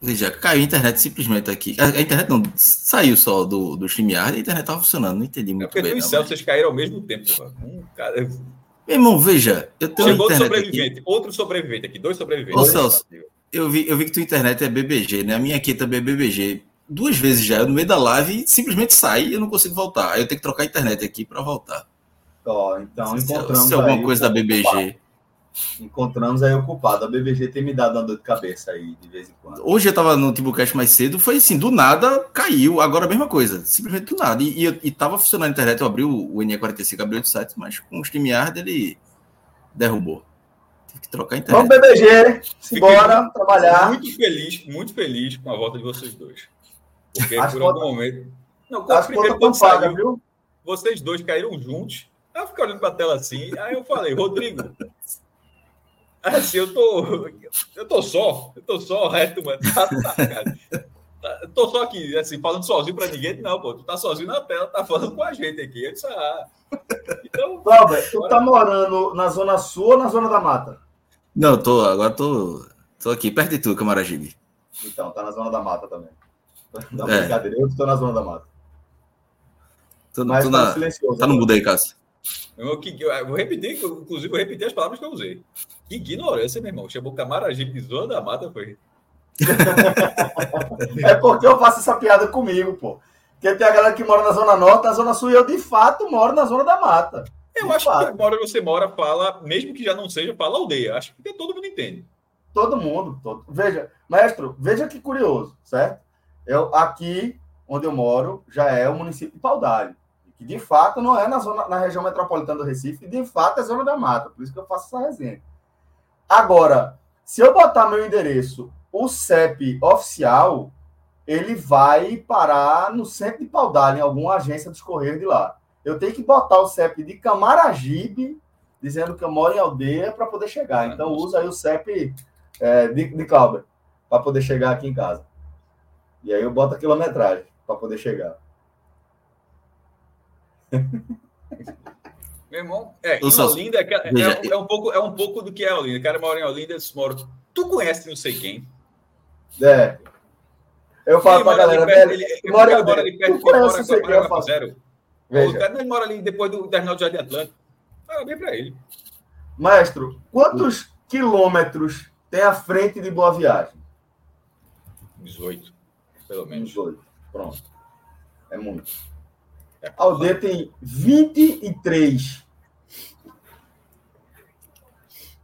Veja, caiu a internet simplesmente aqui. A, a internet não saiu só do, do StreamYard, a internet estava funcionando, não entendi muito é porque bem. Porque céu, mas... vocês caíram ao mesmo tempo. Um cara, meu irmão, veja, eu tenho Chegou internet sobrevivente, aqui. outro sobrevivente aqui, dois sobreviventes. Ô, Celso, eu vi, eu vi que tua internet é BBG, né? A minha aqui também é BBG. Duas vezes já, eu no meio da live simplesmente saí e eu não consigo voltar. Aí eu tenho que trocar a internet aqui para voltar. Ó, então se, encontramos se alguma coisa da BBG. Encontramos aí o culpado. A BBG tem me dado uma dor de cabeça aí, de vez em quando. Hoje eu tava no Timbucast mais cedo, foi assim, do nada caiu. Agora a mesma coisa, simplesmente do nada. E, e, e tava funcionando a internet, eu abri o, o NE45, abri o site, mas com o StreamYard ele derrubou. Tive que trocar a internet. Vamos, BBG, simbora trabalhar. Muito feliz, muito feliz com a volta de vocês dois. Porque As por algum momento. Não, quando, primeiro, quando saiu, viu? vocês dois caíram juntos. Aí eu fiquei olhando para a tela assim, aí eu falei, Rodrigo, assim, eu tô. Eu tô só, eu tô só, o resto, mano. Tá, tá, cara. Tá, tô só aqui, assim, falando sozinho para ninguém. Não, pô, tu tá sozinho na tela, tá falando com a gente aqui. Eu disse, ah. Então. Cláudio, tu tá morando na zona sul ou na zona da mata? Não, tô, agora tô, tô aqui, perto de tu, Camaragibe. Então, tá na zona da mata também. Não, é. brincadeira, eu tô na zona da mata. Tô, Mas tô tá na, silencioso. Tá no mudo aí, Cássio. Eu, eu, vou repetir, inclusive, vou repetir as palavras que eu usei. Que ignorância, meu irmão. Chamou Camaragibe de zona da mata, foi. é porque eu faço essa piada comigo, pô. Porque tem a galera que mora na Zona Norte, na Zona Sul, e eu de fato moro na Zona da Mata. Eu acho fato. que mora você mora, fala, mesmo que já não seja, fala aldeia. Acho que todo mundo entende. Todo mundo. Todo. Veja, mestre, veja que curioso, certo? Eu, aqui onde eu moro já é o município de Paudalho, que de fato não é na, zona, na região metropolitana do Recife, de fato é Zona da Mata, por isso que eu faço essa resenha. Agora, se eu botar meu endereço o CEP oficial, ele vai parar no centro de Paudalho, em alguma agência dos Correios de lá. Eu tenho que botar o CEP de Camaragibe, dizendo que eu moro em aldeia, para poder chegar. Então, usa aí o CEP é, de, de Clauber, para poder chegar aqui em casa. E aí eu boto a quilometragem para poder chegar. Meu irmão, é, em Olinda é, é, é, um pouco, é um pouco do que é Olinda. O cara mora em Olinda, moram. Tu conhece não sei quem? É. Eu falo pra galera, perto, velho, ele, mora, ele mora ali perto, mora, sei mora, mora zero. O cara não mora ali depois do terminal de Jardim Atlântico. Parabéns para ele. Maestro, quantos quilômetros tem a frente de Boa Viagem? 18, pelo menos. 18, pronto. É muito. É a aldeia tem 23.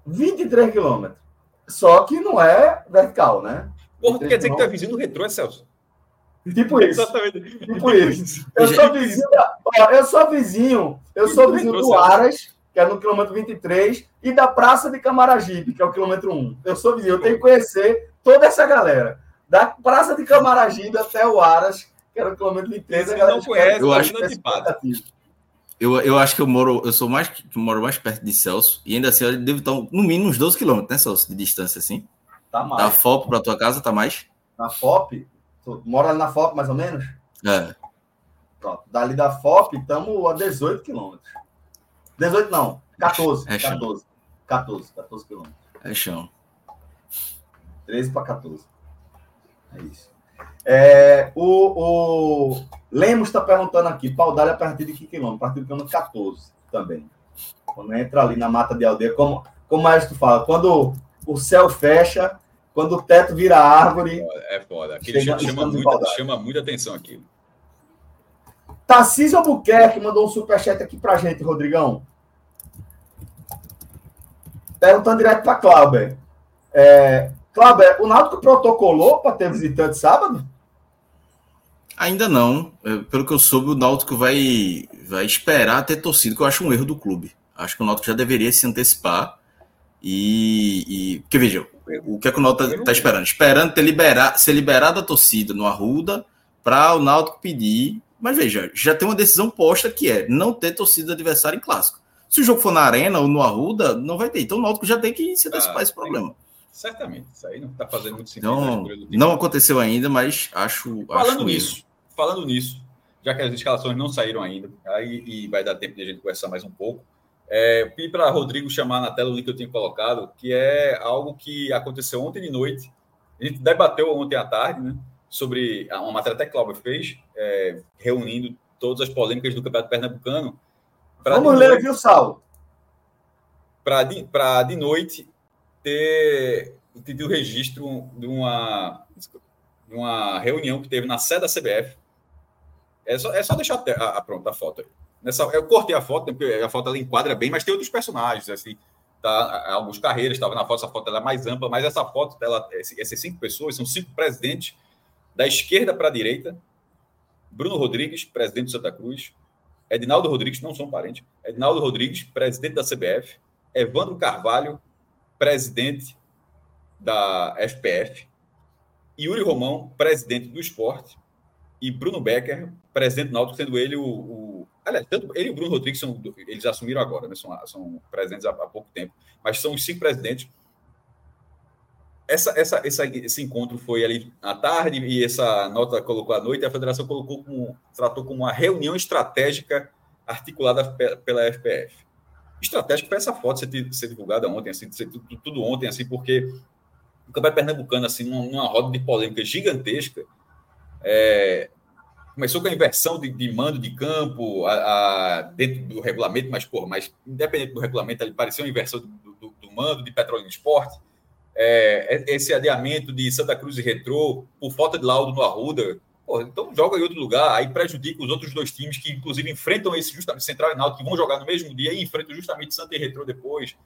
23 quilômetros. Só que não é vertical, né? Porra, quer dizer que tu é vizinho do retrô, é Celso? Tipo isso. Exatamente. Tipo isso. Eu sou vizinho, ó, eu sou vizinho, eu sou vizinho do Aras, que é no quilômetro 23, e da Praça de Camaragibe, que é o quilômetro 1. Eu sou vizinho, eu tenho que conhecer toda essa galera. Da Praça de Camaragibe até o Aras, que era o quilômetro 23, a galera não conhece, eu acho eu, eu acho que eu moro, eu sou mais, moro mais perto de Celso, e ainda assim eu devo estar no mínimo uns 12 quilômetros, né, Celso, de distância, assim. Tá mais. Da FOP para tua casa, tá mais? Na FOP? Mora ali na FOP, mais ou menos? É. Pronto. Dali da FOP, estamos a 18 quilômetros. 18 não, 14. É 14. 14, 14 quilômetros. É chão. 13 para 14. É isso. É, o, o Lemos está perguntando aqui, Paudalho a partir de que quilômetro? A partir do quilômetro 14 também. Quando entra ali na mata de aldeia, como, como mais tu fala, quando o céu fecha, quando o teto vira árvore. É foda. Aquilo chama, chama, muita, chama muita atenção aquilo. Tarcísio Albuquerque mandou um superchat aqui pra gente, Rodrigão. Perguntando direto para Cláudio. É, Cláudio, o Náutico protocolou para ter visitante sábado? Ainda não. É, pelo que eu soube, o Náutico vai, vai esperar ter torcido, que eu acho um erro do clube. Acho que o Náutico já deveria se antecipar. E. e porque veja, o que é que o Náutico está tá esperando? Esperando ter liberar, ser liberado a torcida no Arruda para o Náutico pedir. Mas veja, já tem uma decisão posta que é não ter torcida adversária em clássico. Se o jogo for na Arena ou no Arruda, não vai ter. Então o Náutico já tem que se antecipar ah, esse problema. Certamente, isso aí não está fazendo muito sentido. Não, não aconteceu ainda, mas acho. Falando acho nisso, isso. falando nisso, já que as escalações não saíram ainda, aí e vai dar tempo de a gente conversar mais um pouco. É, pedi para Rodrigo chamar na tela o link que eu tinha colocado, que é algo que aconteceu ontem de noite. A gente debateu ontem à tarde, né? Sobre uma matéria até que Cláudio fez, é, reunindo todas as polêmicas do Campeonato Pernambucano. Vamos ler, viu, Sal? Para de, de noite ter tido o registro de uma, de uma reunião que teve na sede da CBF. É só, é só deixar a, a, pronta a foto aí. Nessa, eu cortei a foto, porque a foto ela enquadra bem, mas tem outros personagens, assim, tá? Alguns carreiras estavam na foto, essa foto ela é mais ampla, mas essa foto, ela, essas cinco pessoas, são cinco presidentes, da esquerda para a direita, Bruno Rodrigues, presidente do Santa Cruz, Edinaldo Rodrigues, não são parentes, Edinaldo Rodrigues, presidente da CBF, Evandro Carvalho, presidente da FPF, Yuri Romão, presidente do esporte, e Bruno Becker, presidente do Náutico, sendo ele o, o. aliás, tanto ele e o Bruno Rodrigues são, eles assumiram agora, né? são, são presidentes há, há pouco tempo, mas são os cinco presidentes. Essa, essa, essa, esse encontro foi ali à tarde e essa nota colocou à noite. A federação colocou como, tratou como uma reunião estratégica articulada pela FPF estratégico para essa foto ser, ser divulgada ontem, assim, ser tudo, tudo, ontem, assim, porque o Campeonato Pernambucano, assim, numa, numa roda de polêmica gigantesca, é, começou com a inversão de, de mando de campo a, a, dentro do regulamento, mas, pô, mas independente do regulamento, ali pareceu uma inversão do, do, do mando de petróleo esporte. É, esse adiamento de Santa Cruz e Retrô por falta de laudo no Arruda, então joga em outro lugar, aí prejudica os outros dois times que, inclusive, enfrentam esse justamente Central e Náutico, que vão jogar no mesmo dia e enfrentam justamente Santa e Retro depois.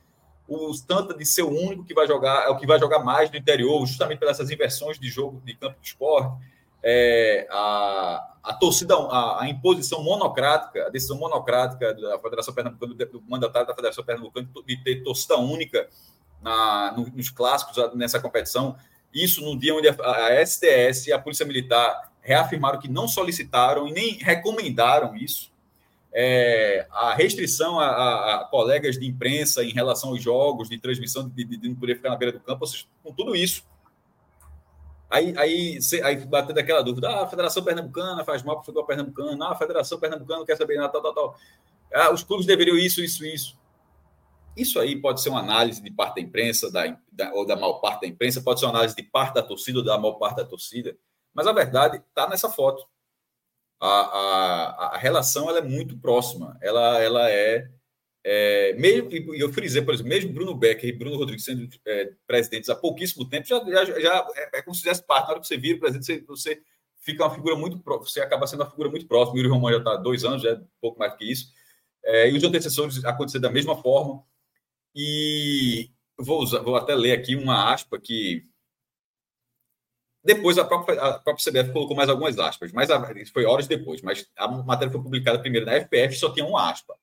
O Santa de ser o único que vai jogar, é o que vai jogar mais no interior, justamente pelas essas inversões de jogo de campo de esporte. É, a, a torcida, a, a, imposição monocrática, a decisão monocrática da Federação Pernambucana, do mandatário da Federação Pernambucana de ter torcida única na, nos clássicos nessa competição Isso no dia onde a STS e a Polícia Militar reafirmaram que não solicitaram e nem recomendaram isso. É, a restrição a, a, a, colegas de imprensa em relação aos jogos, de transmissão, de, de, de, não poder ficar na beira do campo, ou seja, com tudo isso. Aí, aí, aí batendo aquela dúvida, ah, a Federação Pernambucana faz mal para o futebol pernambucano, ah, a Federação Pernambucana quer saber nada, tal, tal, tal. Ah, os clubes deveriam isso, isso, isso. Isso aí pode ser uma análise de parte da imprensa, da, da, ou da maior parte da imprensa, pode ser uma análise de parte da torcida ou da maior parte da torcida, mas a verdade está nessa foto. A, a, a relação ela é muito próxima, ela, ela é, é mesmo, e eu frisei, por exemplo, mesmo Bruno Becker e Bruno Rodrigues sendo é, presidentes há pouquíssimo tempo, já, já, já é, é como se fizesse parte, na hora que você vira presidente, você, você fica uma figura muito você acaba sendo uma figura muito próxima. O Yuri Romão já está há dois anos, já é um pouco mais que isso. É, e os antecessores aconteceram da mesma forma. E vou, usar, vou até ler aqui uma aspa que depois a própria, a própria CBF colocou mais algumas aspas, mas a, foi horas depois. Mas a matéria foi publicada primeiro na FPF só tinha uma aspa.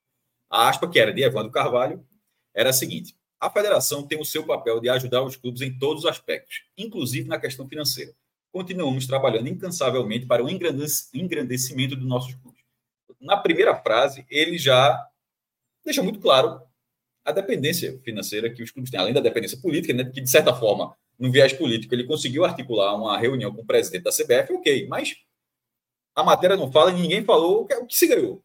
A aspa, que era de Evandro Carvalho, era a seguinte: a federação tem o seu papel de ajudar os clubes em todos os aspectos, inclusive na questão financeira. Continuamos trabalhando incansavelmente para o engrandecimento dos nossos clubes. Na primeira frase, ele já deixa muito claro a dependência financeira que os clubes têm, além da dependência política, né, que de certa forma, no viés político, ele conseguiu articular uma reunião com o presidente da CBF, ok, mas a matéria não fala, ninguém falou o que, o que se ganhou.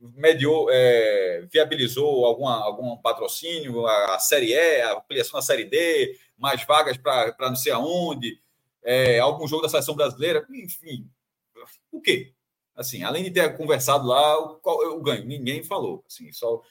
Mediou, é, viabilizou alguma, algum patrocínio, a, a, Série E, a ampliação da Série D, mais vagas para não sei aonde, é, algum jogo da seleção brasileira, enfim. O quê? Assim, além de ter conversado lá, o, qual, o ganho, ninguém falou. Assim, só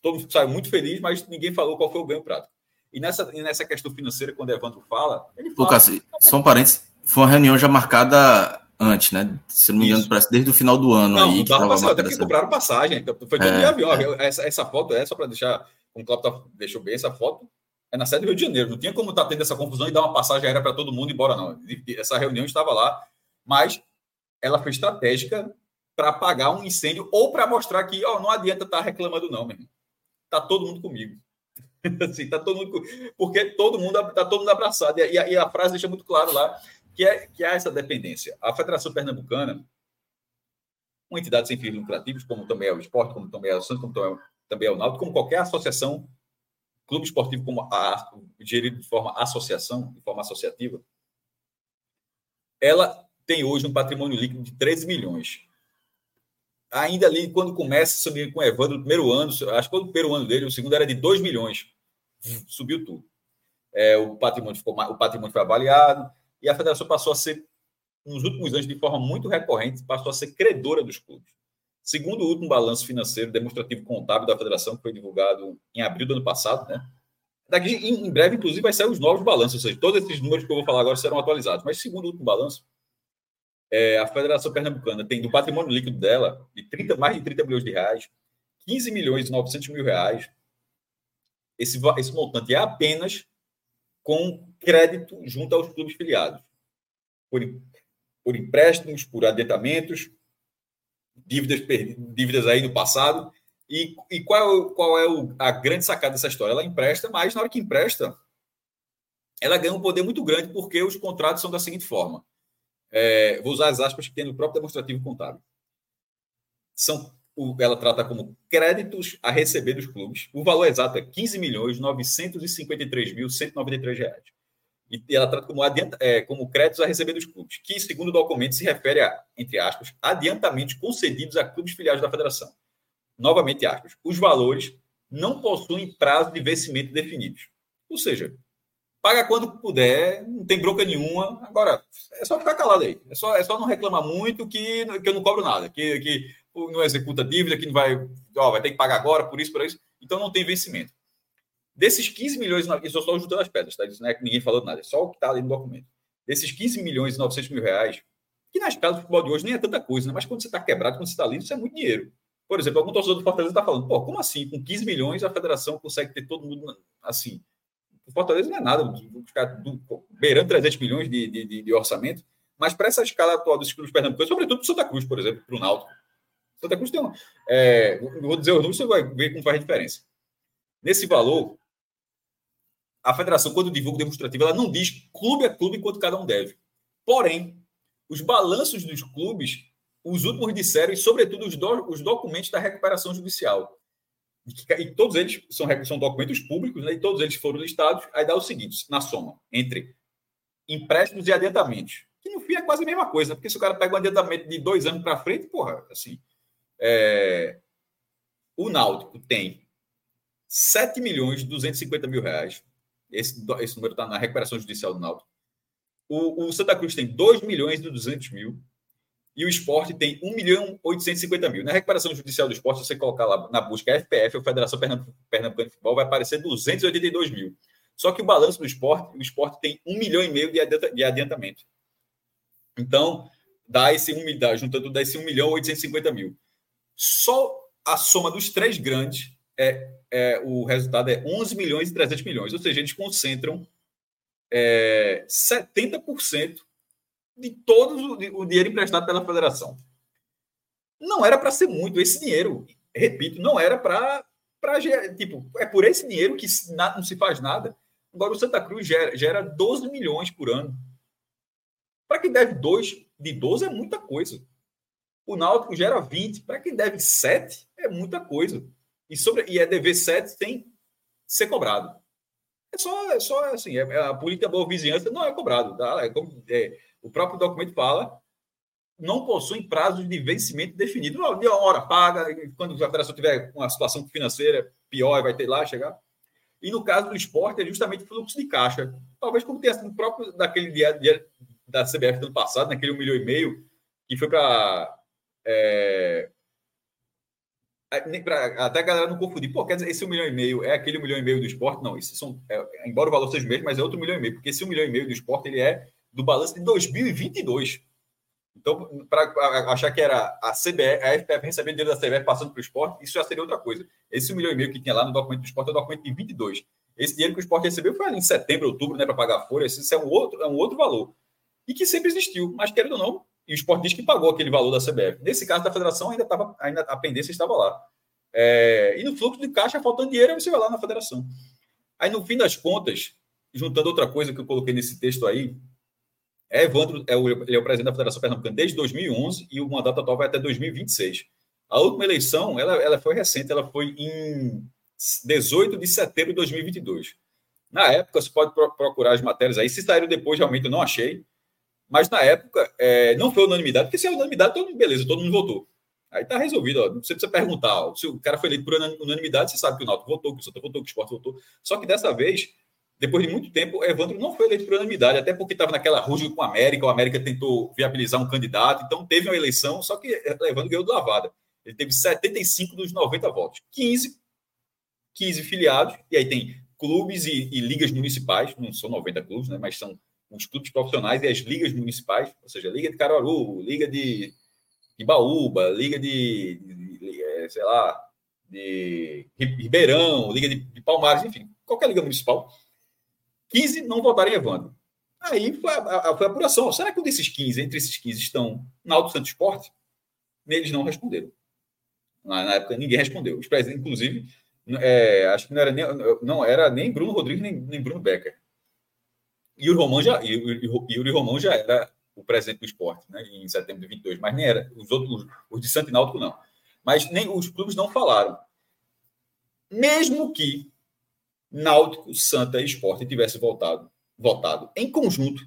todo mundo saiu muito feliz, mas ninguém falou qual foi o ganho prático. E nessa, e nessa questão financeira, quando o Evandro fala, ele fala. Lucas, só um parênteses, foi uma reunião já marcada antes, né? Se não me engano, parece desde o final do ano não, aí. Que passado, que compraram passagem. Então foi todo é, avião. É. Essa, essa foto é só para deixar, como o Cláudio tá, deixou bem, essa foto é na sede do Rio de Janeiro. Não tinha como estar tá tendo essa confusão e dar uma passagem aérea para todo mundo embora, não. Essa reunião estava lá, mas ela foi estratégica para apagar um incêndio ou para mostrar que ó, não adianta estar tá reclamando, não, meu irmão tá todo mundo comigo. assim, tá todo mundo, porque todo mundo tá todo mundo abraçado. E a, e a frase deixa muito claro lá que é que há essa dependência. A Federação Pernambucana, uma entidade sem fins lucrativos, como também é o esporte, como também é o Santos, como também é, também é o Náutico, como qualquer associação, clube esportivo como a, gerido de forma associação, de forma associativa, ela tem hoje um patrimônio líquido de 13 milhões ainda ali, quando começa, subir com o Evandro, no primeiro ano, acho que foi o primeiro ano dele, o segundo era de 2 milhões. Subiu tudo. É, o, patrimônio ficou, o patrimônio foi avaliado e a federação passou a ser, nos últimos anos, de forma muito recorrente, passou a ser credora dos clubes. Segundo o último balanço financeiro demonstrativo contábil da federação, que foi divulgado em abril do ano passado, né? Daqui, em breve, inclusive, vai sair os novos balanços, ou seja, todos esses números que eu vou falar agora serão atualizados. Mas, segundo o último balanço, é, a Federação Pernambucana tem do patrimônio líquido dela de 30, mais de 30 milhões de reais, 15 milhões e 900 mil reais. Esse, esse montante é apenas com crédito junto aos clubes filiados. Por, por empréstimos, por adiantamentos, dívidas, dívidas aí no passado. E, e qual, qual é o, a grande sacada dessa história? Ela empresta, mas na hora que empresta, ela ganha um poder muito grande porque os contratos são da seguinte forma é, vou usar as aspas que tem no próprio demonstrativo contábil. São, ela trata como créditos a receber dos clubes. O valor exato é 15 milhões 953 mil 193 reais. E ela trata como, adianta, é, como créditos a receber dos clubes, que, segundo o documento, se refere a, entre aspas, adiantamentos concedidos a clubes filiados da federação. Novamente, aspas, os valores não possuem prazo de vencimento definidos. Ou seja, paga quando puder, não tem bronca nenhuma. Agora, é só ficar calado aí. É só, é só não reclamar muito que, que eu não cobro nada, que, que não executa dívida, que não vai, ó, vai ter que pagar agora, por isso, por isso. Então não tem vencimento. Desses 15 milhões, isso eu estou juntando as pedras, tá? Isso é que ninguém falou nada, é só o que está ali no documento. Desses 15 milhões e 900 mil reais, que nas casas do futebol de hoje nem é tanta coisa, né? mas quando você está quebrado, quando você está lindo, isso é muito dinheiro. Por exemplo, algum torcedor do Fortaleza está falando, pô, como assim? Com 15 milhões a federação consegue ter todo mundo assim? O Fortaleza não é nada, ficar beirando 300 milhões de, de, de orçamento, mas para essa escala atual dos clubes pernambucanos, sobretudo para o Santa Cruz, por exemplo, para o Náutico. Santa Cruz tem um. É, vou dizer os números, você vai ver como faz a diferença. Nesse valor, a federação, quando divulga o demonstrativo, ela não diz clube a clube quanto cada um deve. Porém, os balanços dos clubes, os últimos disseram, e sobretudo os, do, os documentos da recuperação judicial. E, e todos eles são, são documentos públicos, né, e todos eles foram listados. Aí dá o seguinte: na soma, entre empréstimos e adiantamentos, que no fim é quase a mesma coisa, porque se o cara pega um adiantamento de dois anos para frente, porra, assim. É, o Náutico tem 7 milhões e 250 mil reais. Esse, esse número está na recuperação judicial do Náutico. O, o, Santa Cruz tem 2 milhões e 200 mil. E o esporte tem 1 milhão e 850 mil. Na recuperação judicial do esporte, se você colocar lá na busca FPF, a Federação Pernambucana de Futebol, vai aparecer 282 mil. Só que o balanço do esporte, o esporte tem 1 milhão e meio de adiantamento. Então, dá esse 1, dá, juntando dá esse 1 milhão e 850 mil. Só a soma dos três grandes é, é, o resultado é 11 milhões e 300 milhões. Ou seja, eles concentram é, 70% de todo o, dinheiro emprestado pela federação. Não era para ser muito esse dinheiro. Repito, não era para. Tipo, é por esse dinheiro que não se faz nada. Agora, o Santa Cruz gera, gera 12 milhões por ano. Para quem deve 2 de 12 é muita coisa. O Náutico gera 20. Para quem deve 7 é muita coisa. E, sobre, e é dever 7 sem ser cobrado. É só, é só assim, é, é a política boa vizinhança não é cobrado. Tá? É como, é, o próprio documento fala, não possuem prazos de vencimento definido. Não, de uma hora paga, quando a federação tiver uma situação financeira pior, vai ter lá chegar. E no caso do esporte, é justamente fluxo de caixa. Talvez como tenha sido próprio daquele dia, dia da CBF do ano passado, naquele um milhão e meio, que foi para é, Pra, até a galera não confundir. Pô, quer dizer, esse um milhão e meio é aquele um milhão e meio do esporte? Não, isso são, é, embora o valor seja o mesmo, mas é outro milhão e meio, porque esse um milhão e meio do esporte ele é do balanço de 2022. Então, para achar que era a CBF, a FPF recebendo dinheiro da CBF passando para o esporte, isso já seria outra coisa. Esse milhão e meio que tinha lá no documento do esporte é o documento de 22. Esse dinheiro que o esporte recebeu foi ali em setembro, outubro, né, para pagar a folha. Isso é um, outro, é um outro valor. E que sempre existiu, mas querendo ou não, e o esporte diz que pagou aquele valor da CBF. Nesse caso da federação, ainda, tava, ainda a pendência estava lá. É, e no fluxo de caixa, faltando dinheiro, você vai lá na federação. Aí, no fim das contas, juntando outra coisa que eu coloquei nesse texto aí, é Evandro, é o, ele é o presidente da Federação Pernambucana desde 2011 e o mandato atual vai até 2026. A última eleição, ela, ela foi recente, ela foi em 18 de setembro de 2022. Na época, você pode procurar as matérias aí. Se saíram depois, realmente eu não achei. Mas na época, é, não foi unanimidade, porque se é unanimidade, todo mundo, beleza, todo mundo votou. Aí tá resolvido, ó. Não precisa perguntar. Ó. Se o cara foi eleito por unanimidade, você sabe que o Náutico votou, que o Santa votou, que o Sport votou. Só que dessa vez, depois de muito tempo, Evandro não foi eleito por unanimidade, até porque estava naquela rusga com a América, o América tentou viabilizar um candidato, então teve uma eleição, só que Evandro ganhou do lavada. Ele teve 75 dos 90 votos. 15, 15 filiados, e aí tem clubes e, e ligas municipais, não são 90 clubes, né, mas são os clubes profissionais e as ligas municipais, ou seja, Liga de Caruaru, Liga de, de Baúba, Liga de, de, de, é, sei lá, de Ribeirão, Liga de, de Palmares, enfim, qualquer liga municipal. 15 não votaram em Evandro. Aí foi a, a, foi a apuração. Será que um desses 15, entre esses 15, estão na Alto Santo Esporte? Eles não responderam. Na, na época, ninguém respondeu. Os presidentes, inclusive, é, acho que não era nem, não era nem Bruno Rodrigues, nem, nem Bruno Becker. O Romão já, Yuri Romão já era o presidente do esporte, né, em setembro de 22, mas nem era. Os outros, os, de Santo Náutico, não. Mas nem os clubes não falaram. Mesmo que Náutico, Santa e Esporte tivesse voltado, votado em conjunto,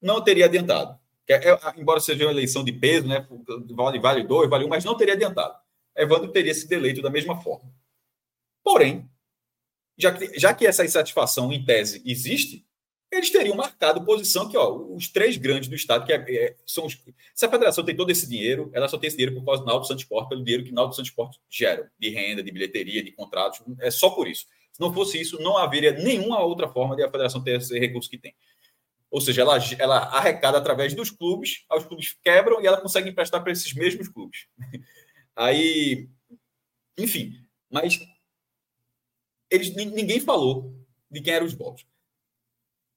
não teria adiantado. É, é, embora seja uma eleição de peso, né, vale, vale dois, vale um, mas não teria adiantado. Evandro teria sido eleito da mesma forma. Porém, já que, já que essa insatisfação em tese existe, eles teriam marcado posição que, ó, os três grandes do Estado, que é, é, são os. Se a federação tem todo esse dinheiro, ela só tem esse dinheiro por causa do Náutico Santos Sport, pelo dinheiro que o Náutico Santos Sport gera, de renda, de bilheteria, de contratos, é só por isso. Se não fosse isso, não haveria nenhuma outra forma de a federação ter esse recurso que tem. Ou seja, ela, ela arrecada através dos clubes, os clubes quebram e ela consegue emprestar para esses mesmos clubes. Aí, enfim, mas eles, ninguém falou de quem eram os votos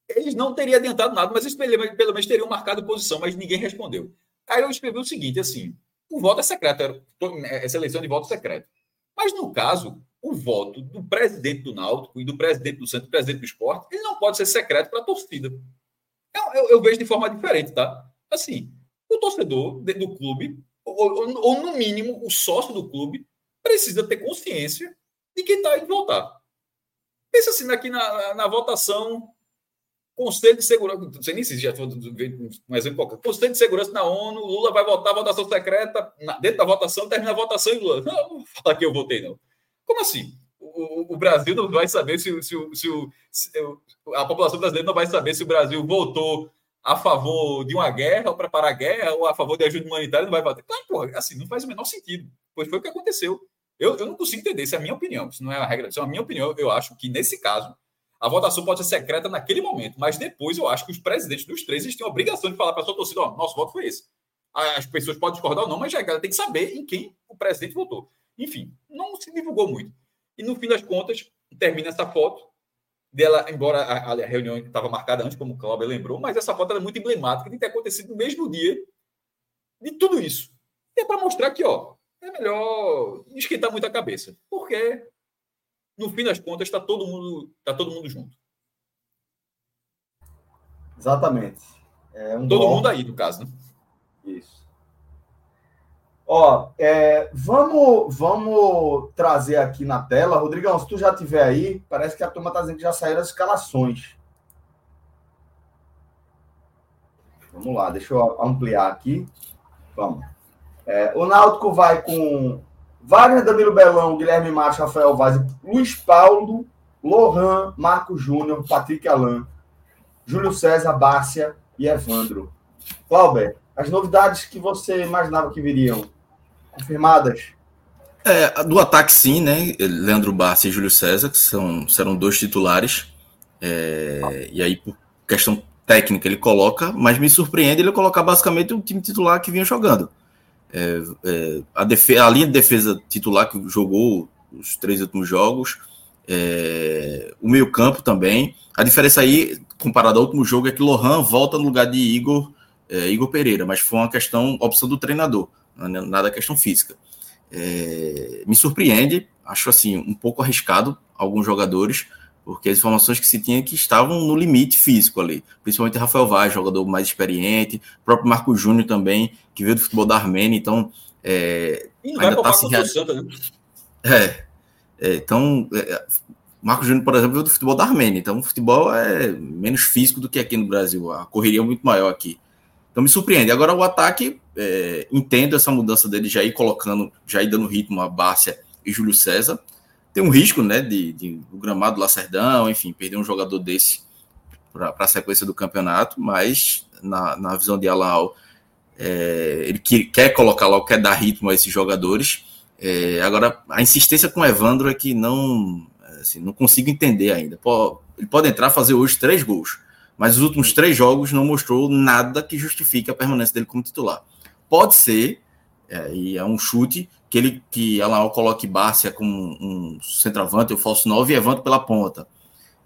eles não teriam adiantado nada, mas eles pelo menos teriam marcado posição, mas ninguém respondeu. Aí eu escrevi o seguinte, assim, o voto é secreto, essa eleição de voto é secreto. Mas no caso, o voto do presidente do Náutico e do presidente do Santos, do presidente do esporte, ele não pode ser secreto para a torcida. Eu, eu, eu, vejo de forma diferente, tá? Assim, o torcedor do clube, ou, ou, ou no mínimo o sócio do clube, precisa ter consciência de quem está indo votar. Pensa assim aqui na, na, na votação Conselho de Segurança, não sei nem se já foi um exemplo qualquer. Conselho de Segurança na ONU, Lula vai votar votação secreta, dentro da votação, termina a votação e Lula. Não, não falar que eu votei, não. Como assim? O, o Brasil não vai saber se, se, se, se, a população brasileira não vai saber se o Brasil votou a favor de uma guerra ou para parar a guerra ou a favor de ajuda humanitária, não vai votar. Claro, porra, assim, não faz o menor sentido. Pois foi o que aconteceu. Eu, eu não consigo entender, isso é a minha opinião, isso não é a regra, isso é a minha opinião. Eu acho que nesse caso a votação pode ser secreta naquele momento, mas depois eu acho que os presidentes dos três têm a obrigação de falar para a sua torcida: ó, nosso voto foi esse. As pessoas podem discordar ou não, mas já tem que saber em quem o presidente votou. Enfim, não se divulgou muito. E no fim das contas, termina essa foto dela, embora a, a reunião estava marcada antes, como o Cláudio lembrou, mas essa foto é muito emblemática de ter acontecido no mesmo dia de tudo isso. E é para mostrar que, ó, é melhor esquentar muito a cabeça. Porque no fim das contas, está todo mundo, tá todo mundo junto. Exatamente. É um todo bom... mundo aí, no caso, né? Isso. Ó, é, vamos, vamos trazer aqui na tela. Rodrigão, se tu já tiver aí, parece que a turma está dizendo que já saíram as escalações. Vamos lá, deixa eu ampliar aqui. Vamos. É, o Náutico vai com Wagner, Danilo Belão, Guilherme Macho, Rafael Vaz, Luiz Paulo, Lohan, Marco Júnior, Patrick Alain, Júlio César, Bárcia e Evandro. Cláudio, as novidades que você imaginava que viriam, confirmadas? É, do ataque sim, né? Leandro Bárcia e Júlio César, que são, serão dois titulares. É, e aí, por questão técnica, ele coloca, mas me surpreende ele colocar basicamente o time titular que vinha jogando. É, é, a, a, linha de defesa titular que jogou os três últimos jogos, é, o meio-campo também. A diferença aí, comparado ao último jogo, é que Lohan volta no lugar de Igor, é, Igor Pereira, mas foi uma questão, opção do treinador, né, nada questão física. É, me surpreende, acho assim, um pouco arriscado alguns jogadores, porque as informações que se tinha que estavam no limite físico ali, principalmente Rafael Vaz, jogador mais experiente, o próprio Marco Júnior também, que veio do futebol da Armênia, então é, ainda está se rea... Santa, né? é, é, então é, Marco Júnior, por exemplo, veio do futebol da Armênia, então o futebol é menos físico do que aqui no Brasil, a correria é muito maior aqui. Então me surpreende. Agora o ataque, é, entendo essa mudança dele já ir colocando, já ir dando ritmo a Bárcia e Júlio César tem um risco, né, de, de o gramado Lacerdão, enfim, perder um jogador desse para a sequência do campeonato, mas na, na visão de Alau, é, ele que, quer colocar lá, quer dar ritmo a esses jogadores. É, agora, a insistência com o Evandro é que não, assim, não consigo entender ainda. Pô, ele pode entrar fazer hoje três gols, mas os últimos três jogos não mostrou nada que justifique a permanência dele como titular. Pode ser, é, e é um chute, que ele que ela coloque Bárcia como um centroavante, o falso 9 e Evandro pela ponta.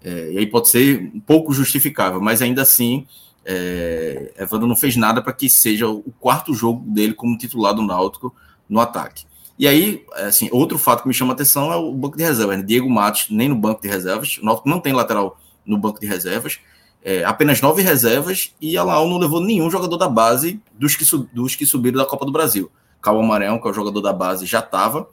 É, e aí pode ser um pouco justificável, mas ainda assim, é, Evandro não fez nada para que seja o quarto jogo dele como titular do Náutico no ataque. E aí, assim, outro fato que me chama a atenção é o banco de reservas. Né? Diego Matos nem no banco de reservas, o Náutico não tem lateral no banco de reservas, é, apenas nove reservas e a Laú não levou nenhum jogador da base dos que, dos que subiram da Copa do Brasil. Cauã Maranhão, que é o jogador da base, já estava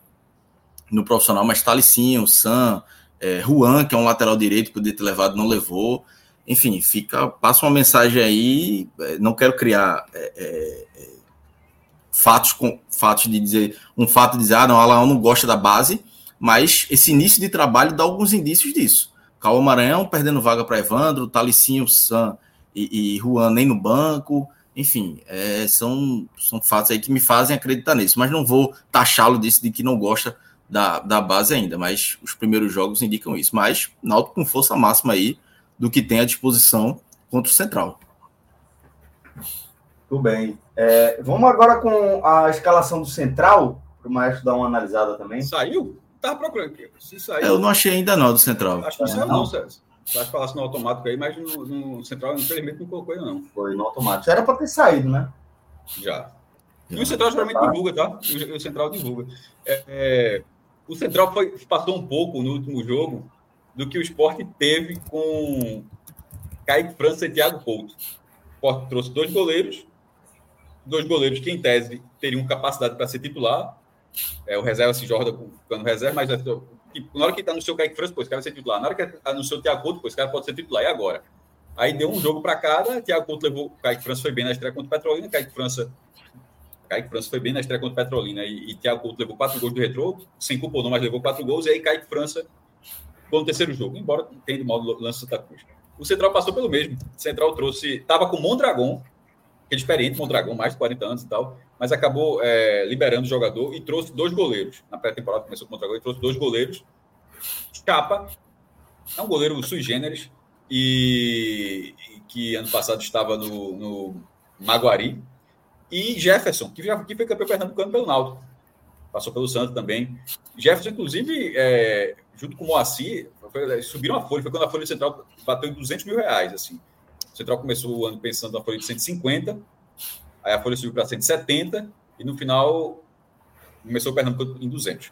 no profissional, mas Talicinho, Sam, é, Juan, que é um lateral direito, podia ter levado, não levou. Enfim, fica, passa uma mensagem aí. É, não quero criar é, é, é, fatos com fatos de dizer um fato de dizer, ah, não, a Laão não gosta da base, mas esse início de trabalho dá alguns indícios disso. Cauã Maranhão perdendo vaga para Evandro, Talicinho, Sam e, e Juan nem no banco. Enfim, é, são, são fatos aí que me fazem acreditar nisso, mas não vou taxá-lo disso de que não gosta da, da base ainda, mas os primeiros jogos indicam isso. Mas Náutico com força máxima aí do que tem à disposição contra o Central. Tudo bem. É, vamos agora com a escalação do Central, para o Maestro dar uma analisada também. Saiu? Tava procurando aqui. Se saiu. Eu não achei ainda não do Central. Acho que não saiu, não, César. Vai falar no automático aí, mas no, no central, infelizmente, não colocou ainda, não. Foi no automático. Era para ter saído, né? Já. E o central geralmente divulga, tá? O, o central divulga. É, é, o Central foi, passou um pouco no último jogo do que o esporte teve com Kaique França e Thiago Couto. O esporte trouxe dois goleiros, dois goleiros que, em tese, teriam capacidade para ser titular. É, o reserva se jorda ficando reserva, mas é, na hora que está no seu Kaique França, pois, cara vai ser titular. Na hora que está no seu Thiago Couto, pois, cara pode ser titular. E agora? Aí deu um jogo para cada, Thiago Couto levou, Kaique França foi bem na estreia contra o Petrolina, Kaique França Kaique França foi bem na estreia contra o Petrolina e, e Thiago Couto levou quatro gols do retrô, sem culpa ou não, mas levou quatro gols, e aí Kaique França foi no terceiro jogo, embora tenha de modo lance Santa Cruz. O Central passou pelo mesmo. O Central trouxe, estava com o Mondragon, que é diferente, Mondragon, mais de 40 anos e tal, mas acabou é, liberando o jogador e trouxe dois goleiros. Na pré-temporada começou com o e trouxe dois goleiros. Chapa, é um goleiro sui generis, e, e que ano passado estava no, no Maguari, e Jefferson, que, já, que foi campeão pernambucano pelo Náutico. Passou pelo Santos também. Jefferson, inclusive, é, junto com o Moacir, foi, subiram a folha. Foi quando a folha central bateu em 200 mil reais. Assim. O central começou o ano pensando na folha de 150, aí a folha subiu para 170, e no final começou o Pernambuco em 200.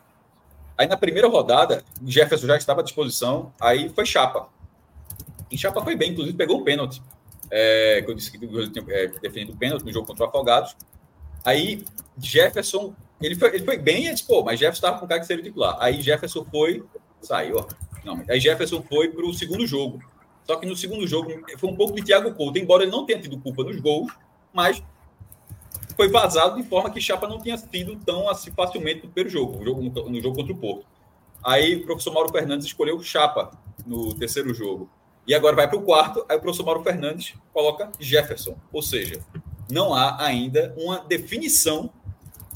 Aí na primeira rodada, o Jefferson já estava à disposição, aí foi Chapa. E Chapa foi bem, inclusive pegou o pênalti é, que eu disse que o tinha é, definido o pênalti no jogo contra o Afogados. Aí Jefferson, ele foi, ele foi bem, ele disse, pô, mas Jefferson estava com o cara que seria titular. Aí Jefferson foi, saiu, ó. Não, aí Jefferson foi para o segundo jogo. Só que no segundo jogo foi um pouco de Thiago Couto, embora ele não tenha tido culpa nos gols, mas foi vazado de forma que Chapa não tinha sido tão assim facilmente no primeiro jogo, no jogo, no jogo contra o Porto. Aí o professor Mauro Fernandes escolheu Chapa no terceiro jogo. E agora vai para o quarto, aí o professor Mauro Fernandes coloca Jefferson. Ou seja, não há ainda uma definição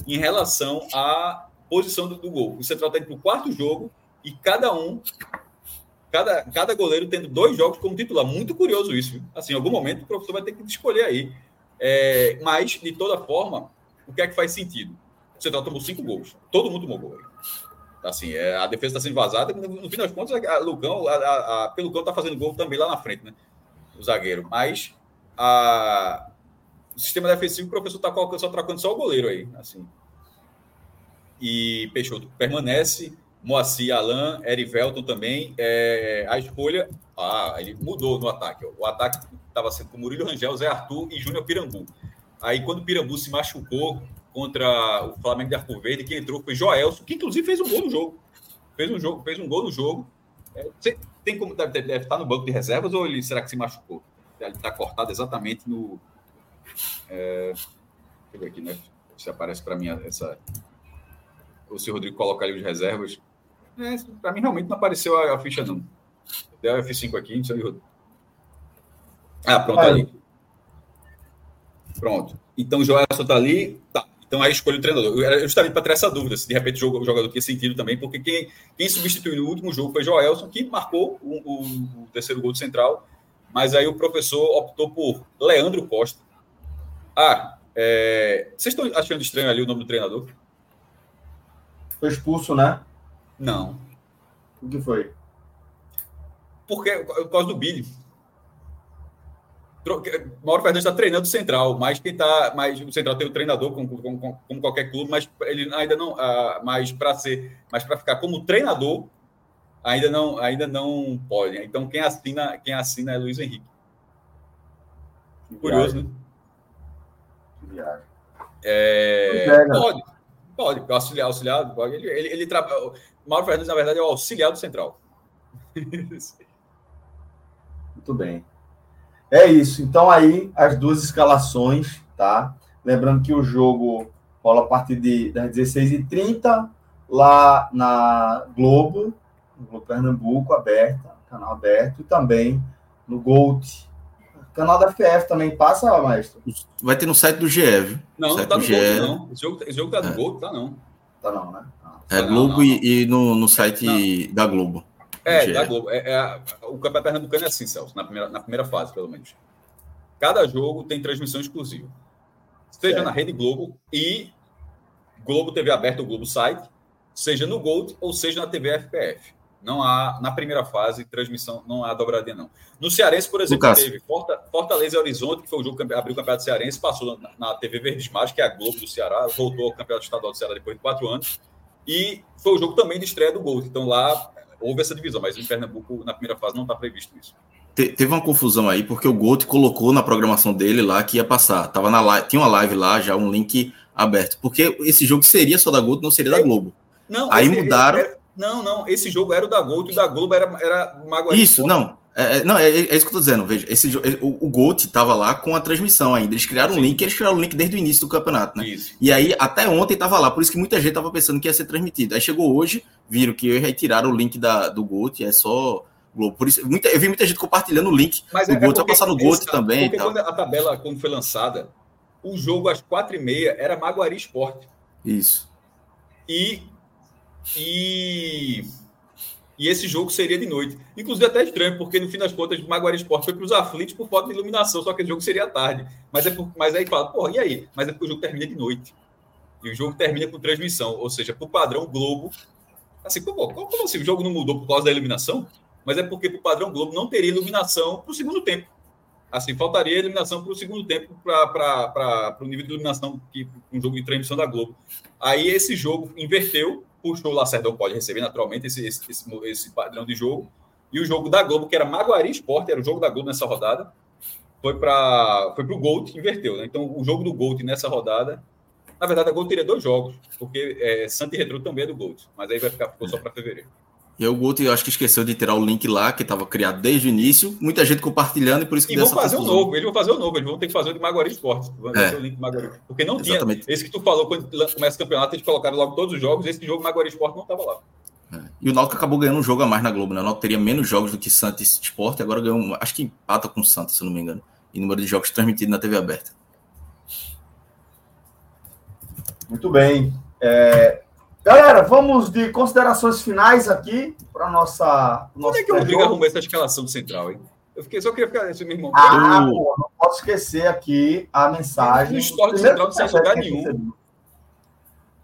em relação à posição do, do gol. O Central está indo para o quarto jogo e cada um, cada, cada goleiro tendo dois jogos como titular. Muito curioso isso. Assim, em algum momento o professor vai ter que escolher aí. É, mas, de toda forma, o que é que faz sentido? O Central tomou cinco gols. Todo mundo tomou gol. Assim, é, a defesa está sendo vazada. No, fim das contas, a Lucão, a, a, a Pelucão está fazendo gol também lá na frente, né? O zagueiro. Mas a, o sistema defensivo, o professor está colocando só trocando só o goleiro aí. Assim. E Peixoto permanece. Moacir, Alain, Erivelton também. É, a escolha. Ah, ele mudou no ataque. O ataque estava sendo com Murilo Rangel, Zé Arthur e Júnior Pirambu. Aí, quando o Pirambu se machucou, contra o Flamengo de Arco Verde, quem entrou foi Joelson, que inclusive fez um gol no jogo. Fez um, jogo, fez um gol no jogo. É, tem como deve, deve, estar no banco de reservas ou ele será que se machucou? Ele está cortado exatamente no. É, deixa eu ver aqui, né? Se aparece para mim essa. Ou se o Rodrigo coloca ali os reservas. É, para mim realmente não apareceu a, a ficha, não. Deu F5 aqui, não sei. Ah, pronto, ali. Pronto. Então o Joelson está ali. Tá. Então aí escolhe o treinador. Era justamente para ter essa dúvida, se de repente o jogador tinha sentido também, porque quem, quem substituiu no último jogo foi Joelson, que marcou o, o, o terceiro gol do Central, mas aí o professor optou por Leandro Costa. Ah, é... vocês estão achando estranho ali o nome do treinador? Foi expulso, né? Não. O que foi? Porque, por causa do Billy. Mauro Fernandes está treinando o Central, mas quem tá, mas o Central tem o treinador como, como, como qualquer clube, mas ele ainda não, uh, mas para ser, mas para ficar como treinador ainda não, ainda não pode. Então quem assina, quem assina é Luiz Henrique. Curioso, né? É, é pode, pode, auxiliar, auxiliar, pode. Ele, ele, ele trabalha. Mauro Fernandes na verdade é o auxiliar do Central. Muito bem. É isso. Então aí as duas escalações, tá? Lembrando que o jogo rola a partir de, das 16h30 lá na Globo, no Globo Pernambuco, aberta, canal aberto, e também no Gold. O canal da FF também passa, maestro? Vai ter no site do GE, viu? Não, não tá no GE. Gold, não. Esse jogo, esse jogo tá no é. Gold, tá não. Tá não, né? Ah, é Globo não, E, e, no, no site não. da Globo. É, da Globo. É, é, o Campeonato Pernambucano é assim, Celso, na primeira, na primeira fase, pelo menos. Cada jogo tem transmissão exclusiva. Seja certo. na Rede Globo e Globo TV aberta, o Globo site, seja no Gold ou seja na TV FPF. Não há, na primeira fase, transmissão, não há dobradinha, não. No Cearense, por exemplo, Lucas. teve Fortaleza e Horizonte, que foi o jogo que abriu o Campeonato Cearense, passou na, na TV Verdes Mares, que é a Globo do Ceará, voltou ao Campeonato Estadual do Ceará depois de quatro anos E foi o jogo também de estreia do Gol. Então lá houve essa divisão, mas em Pernambuco, na primeira fase, não está previsto isso. Te, teve uma confusão aí, porque o Gold colocou na programação dele lá que ia passar. Tava na live, tinha uma live lá, já um link aberto. Porque esse jogo seria só da Gold, não seria da Globo. Não, aí esse, mudaram. Era, não, não, esse jogo era o da Gold e o da Globo era, era Maguari. Isso, não. É, é, não, é, é, isso que eu tô dizendo. Veja, esse, o, o Gold tava lá com a transmissão ainda. Eles criaram Sim. um link, eles criaram o um link desde o início do campeonato, né? Isso. E aí, até ontem tava lá, por isso que muita gente tava pensando que ia ser transmitido. Aí chegou hoje, viram que eu retiraram o link da, do Gold, é só Globo. Por isso, muita, eu vi muita gente compartilhando o link Mas do é, Gold, vai passar no Gold também. Porque quando a tabela, quando foi lançada, o jogo às quatro e meia era Maguari Esporte. Isso. E, e e esse jogo seria de noite. Inclusive, até estranho, porque no fim das contas, o Maguari Esporte foi para os aflitos por falta de iluminação, só que o jogo seria à tarde. Mas, é por, mas aí fala, porra, e aí? Mas é porque o jogo termina de noite. E o jogo termina com transmissão, ou seja, por padrão Globo. Assim, pô, como, assim? O jogo não mudou por causa da iluminação? Mas é porque, por padrão Globo, não teria iluminação para o segundo tempo. Assim, faltaria iluminação para o segundo tempo, para o nível de iluminação que um jogo de transmissão da Globo. Aí esse jogo inverteu puxou o Lacerdão pode receber naturalmente esse, esse, esse, esse, padrão de jogo. E o jogo da Globo, que era Maguari Esporte, era o jogo da Globo nessa rodada, foi para foi o Gold, inverteu. Né? Então, o jogo do Gold nessa rodada, na verdade, a Gold teria dois jogos, porque é, Santa e Retro também é do Gold, mas aí vai ficar ficou só para fevereiro. E o Guto, eu acho que esqueceu de tirar o link lá, que estava criado desde o início. Muita gente compartilhando, e por isso que e vão fazer o um novo, eles vão fazer o um novo, eles vão ter que fazer o de Maguari Esportes. É. O link Maguari, porque não Exatamente. tinha. Esse que tu falou quando começa o campeonato, eles colocaram logo todos os jogos, esse jogo Maguari Esporte não estava lá. É. E o Náutico acabou ganhando um jogo a mais na Globo, né? O Náutico teria menos jogos do que Santos Esporte, agora ganhou, acho que empata com o Santos, se não me engano. E número de jogos transmitidos na TV aberta. Muito bem. É, Galera, vamos de considerações finais aqui para nossa. Como é que o Rodrigo arrumou essa escalação do Central, hein? Eu fiquei, só queria ficar esse meu irmão. Ah, pô, não posso esquecer aqui a mensagem. Não história do Central sem lugar nenhum.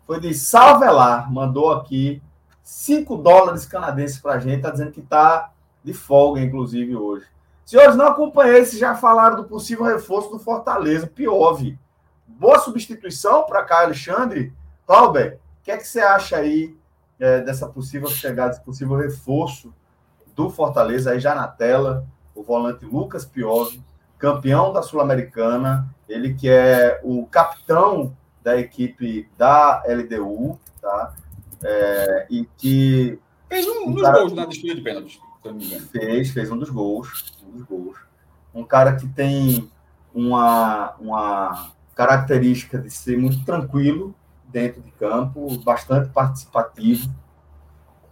Foi de Salvelar, mandou aqui 5 dólares canadenses para a gente, tá dizendo que tá de folga, inclusive, hoje. Senhores, não acompanhei, se já falaram do possível reforço do Fortaleza, Piove. Boa substituição para cá, Alexandre. Talber, que é que você acha aí é, dessa possível chegada, desse possível reforço do Fortaleza aí já na tela, o volante Lucas Piove, campeão da Sul-Americana, ele que é o capitão da equipe da LDU, tá? É, e que fez um, um dos gols na disputa de pênaltis, Fez, fez um dos gols, um dos gols. Um cara que tem uma, uma característica de ser muito tranquilo, dentro de campo, bastante participativo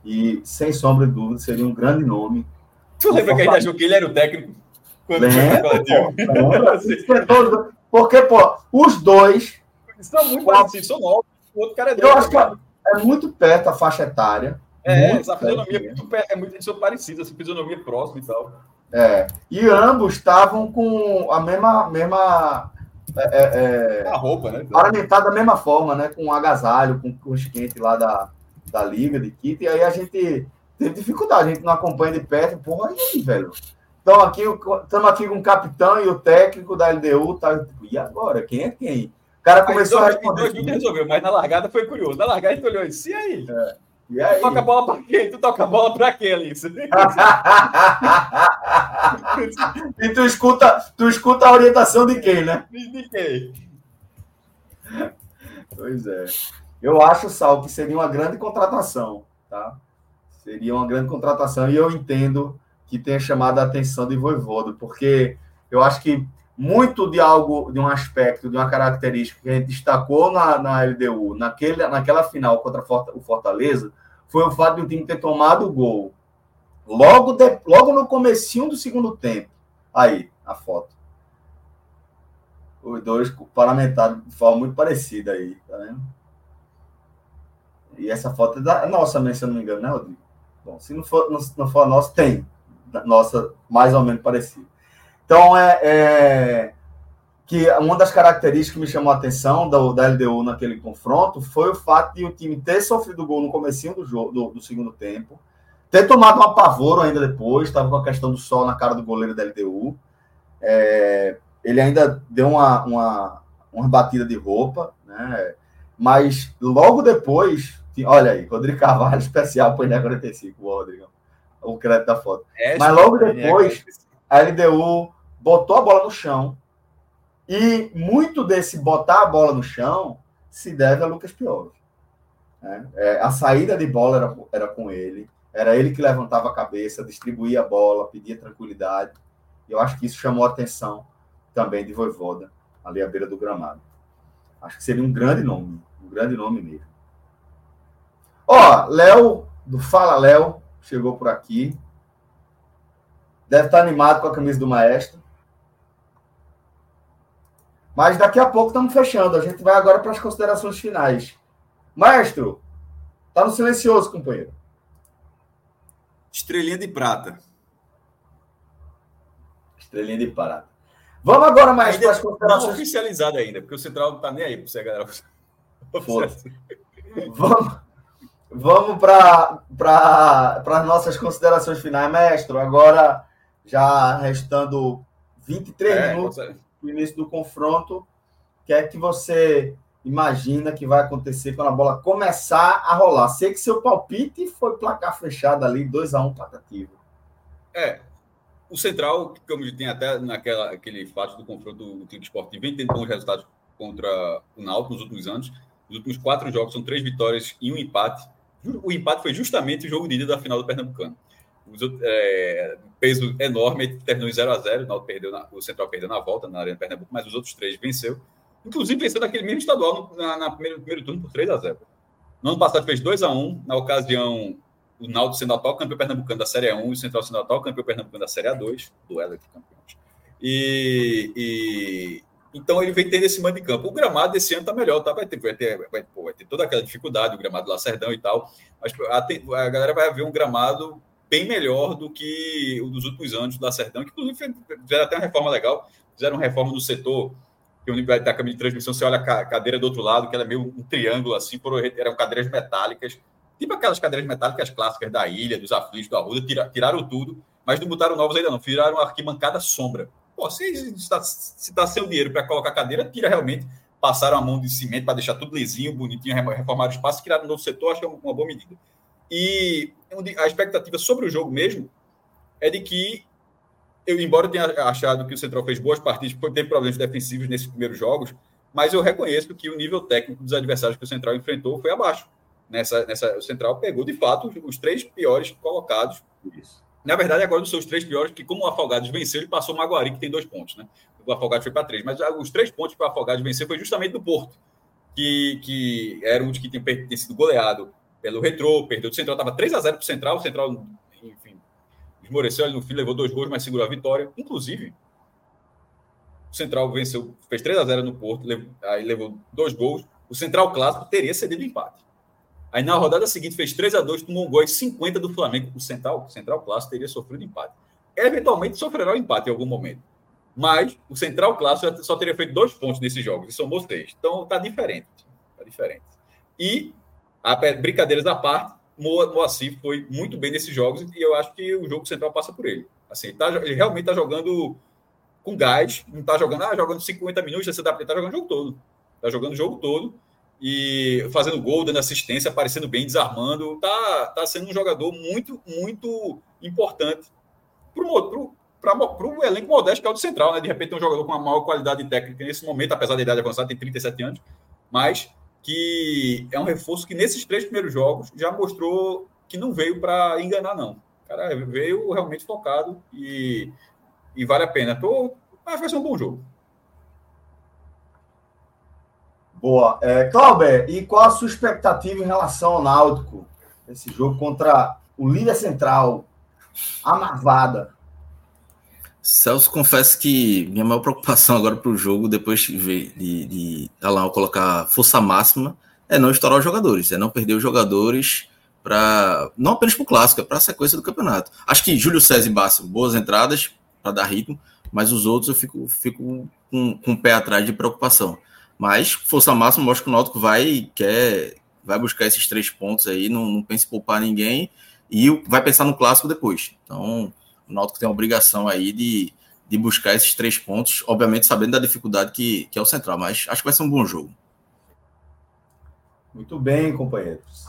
e, sem sombra de dúvida, seria um grande nome. Tu lembra que a gente achou que ele era o técnico? Quando lembra, pô, porque, pô, os dois... São muito parecidos, são novos. O outro cara é Eu acho que é, é muito perto a faixa etária. É, essa fisionomia é muito, é muito são parecidas, essa fisionomia próxima e tal. É, e ambos estavam com a mesma, mesma é, é, é, a roupa, né? Paramentado da mesma forma, né? Com agasalho, com os quentes lá da, da liga de kit. E aí a gente tem dificuldade, a gente não acompanha de perto. Porra, aí, velho? Então aqui, estamos aqui com o capitão e o técnico da LDU. Tá, tipo, e agora? Quem é quem? O cara começou a responder. resolveu, mas na largada foi curioso. Na largada a gente olhou e disse, e aí? É. E aí? Tu toca a bola pra quem? Tu toca a bola pra quem, Alice? e tu escuta, tu escuta a orientação de quem, né? De quem? Pois é. Eu acho, Sal, que seria uma grande contratação, tá? Seria uma grande contratação e eu entendo que tenha chamado a atenção de Voivodo, porque eu acho que muito de algo, de um aspecto, de uma característica que a gente destacou na, na LDU, naquele, naquela final contra o Fortaleza, foi o fato de o time ter tomado o gol logo, de, logo no comecinho do segundo tempo. Aí, a foto. Os dois parlamentares de forma muito parecida aí, tá vendo? E essa foto é da nossa, né, se eu não me engano, né, Rodrigo? Bom, se não for, não, não for a nossa, tem. Nossa, mais ou menos parecida. Então, é, é, que uma das características que me chamou a atenção da, da LDU naquele confronto foi o fato de o time ter sofrido gol no comecinho do, jogo, do, do segundo tempo, ter tomado um apavoro ainda depois, estava com a questão do sol na cara do goleiro da LDU. É, ele ainda deu uma, uma, uma batida de roupa, né? mas logo depois Olha aí, Rodrigo Carvalho, especial para o 45, o Rodrigo. O crédito da foto. É, Mas logo depois, a LDU botou a bola no chão. E muito desse botar a bola no chão se deve a Lucas Pioli. É, é, a saída de bola era, era com ele. Era ele que levantava a cabeça, distribuía a bola, pedia tranquilidade. Eu acho que isso chamou a atenção também de Voivoda, ali à beira do gramado. Acho que seria um grande nome, um grande nome mesmo. Ó, Léo, do Fala Léo, chegou por aqui. Deve estar animado com a camisa do maestro. Mas daqui a pouco estamos fechando. A gente vai agora para as considerações finais. Maestro, tá no silencioso, companheiro. Estrelinha de prata. Estrelinha de prata. Vamos agora mais para as considerações. Não oficializada ainda, porque o Central não está nem aí para você, galera. Vamos, vamos para as nossas considerações finais, mestre. Agora, já restando 23 é, minutos no início do confronto, o que é que você imagina que vai acontecer quando a bola começar a rolar? Sei que seu palpite foi placar fechado ali, 2x1 um, patativo. É, o Central, como tem até naquela aquele fato do confronto do Clube Esportivo, vem tendo bons resultados contra o Náutico nos últimos anos. Nos últimos quatro jogos são três vitórias e um empate. O empate foi justamente o jogo de ida da final do Pernambucano. É, peso enorme, terminou em 0 a 0 o, perdeu o Central perdeu na volta na Arena Pernambuco, mas os outros três venceu. Inclusive venceu naquele mesmo estadual no, na, na primeiro, primeiro turno por 3 a 0 No ano passado fez 2 a 1 na ocasião o Naldo sendo atual campeão pernambucano da Série A1 e o Central sendo atual campeão pernambucano da Série A2, duelo de campeões. E, e, então ele vem tendo esse mando de campo. O gramado desse ano tá melhor, tá? Vai ter, vai ter, vai, pô, vai ter toda aquela dificuldade, o gramado Lacerdão e tal. Mas a, a, galera vai ver um gramado bem melhor do que o dos últimos anos do Lacerdão, que inclusive fizeram até uma reforma legal, fizeram uma reforma no setor que onde vai dar câmera de transmissão, você olha a cadeira do outro lado, que ela é meio um triângulo assim, por, eram cadeiras metálicas Tipo aquelas cadeiras metálicas clássicas da ilha, dos aflitos, do Arruda, tira, tiraram tudo, mas não botaram novos ainda não, tiraram uma arquibancada sombra. Pô, se está tá sem dinheiro para colocar cadeira, tira realmente. Passaram a mão de cimento para deixar tudo lisinho, bonitinho, reformaram o espaço, criaram um novo setor, acho que é uma boa medida. E a expectativa sobre o jogo mesmo é de que, eu, embora eu tenha achado que o Central fez boas partidas, teve problemas defensivos nesses primeiros jogos, mas eu reconheço que o nível técnico dos adversários que o Central enfrentou foi abaixo nessa, nessa central pegou de fato os, três piores colocados. Isso. Na verdade, agora dos seus três piores, que como o Afogados venceu, ele passou o Maguari, que tem dois pontos, né? O Afogados foi para três, mas os três pontos que o Afogados venceu foi justamente do Porto, que, que era um dos que tinha, tinha sido goleado pelo Retrô, perdeu do Central, estava 3 a 0 para o Central, o Central, enfim, esmoreceu ali no fim, levou dois gols, mas segurou a vitória. Inclusive, o Central venceu, fez 3 a 0 no Porto, levou, aí levou dois gols. O Central Clássico teria cedido empate. Aí na rodada seguinte fez 3 a 2 tomou um gol 50 do Flamengo. O Central, Central Clássico teria sofrido empate. Eventualmente sofrerá o um empate em algum momento. Mas o Central Clássico só teria feito dois pontos nesses jogos e somou três. Então tá diferente. Tá diferente. E, brincadeiras à parte, Moacir foi muito bem nesses jogos e eu acho que o jogo central passa por ele. Assim, ele, tá, ele realmente está jogando com gás, não está jogando, ah, jogando 50 minutos, você está tá jogando o jogo todo. Está jogando o jogo todo e fazendo gol, dando assistência, aparecendo bem, desarmando. Tá, tá sendo um jogador muito, muito importante para o elenco modesto que é o do Central, né? De repente, um jogador com uma maior qualidade técnica nesse momento, apesar da idade avançada, tem 37 anos, mas que é um reforço que nesses três primeiros jogos já mostrou que não veio para enganar, não. O cara veio realmente focado e, e vale a pena. Tô, que vai ser um bom jogo. Boa. É, Clauber, e qual a sua expectativa em relação ao Náutico? Esse jogo contra o líder central, a Marvada. Celso, confesso que minha maior preocupação agora para o jogo, depois de, de, de Alan colocar força máxima, é não estourar os jogadores, é não perder os jogadores para não apenas para o clássico, é para a sequência do campeonato. Acho que Júlio César e Basso, boas entradas para dar ritmo, mas os outros eu fico, fico com, com o pé atrás de preocupação. Mas força máxima, mostra que o Náutico vai quer vai buscar esses três pontos aí, não, não pensa em poupar ninguém e vai pensar no clássico depois. Então, o Náutico tem a obrigação aí de, de buscar esses três pontos, obviamente sabendo da dificuldade que, que é o Central, mas acho que vai ser um bom jogo. Muito bem, companheiros.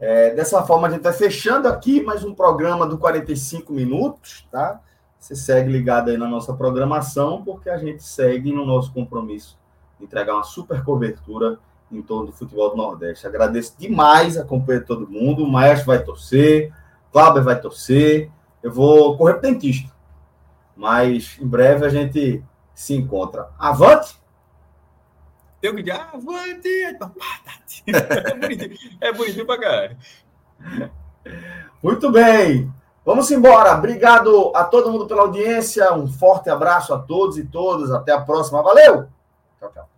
É, dessa forma, a gente vai fechando aqui mais um programa do 45 minutos, tá? Você segue ligado aí na nossa programação, porque a gente segue no nosso compromisso de entregar uma super cobertura em torno do futebol do Nordeste. Agradeço demais a companhia de todo mundo. O Maestro vai torcer, Cláudio vai torcer. Eu vou correr para dentista. Mas em breve a gente se encontra. Avante! Tem que dizer, avante! É bonitinho, é bonitinho pra caralho. Muito bem. Vamos embora. Obrigado a todo mundo pela audiência. Um forte abraço a todos e todas. Até a próxima. Valeu! Tchau, tchau.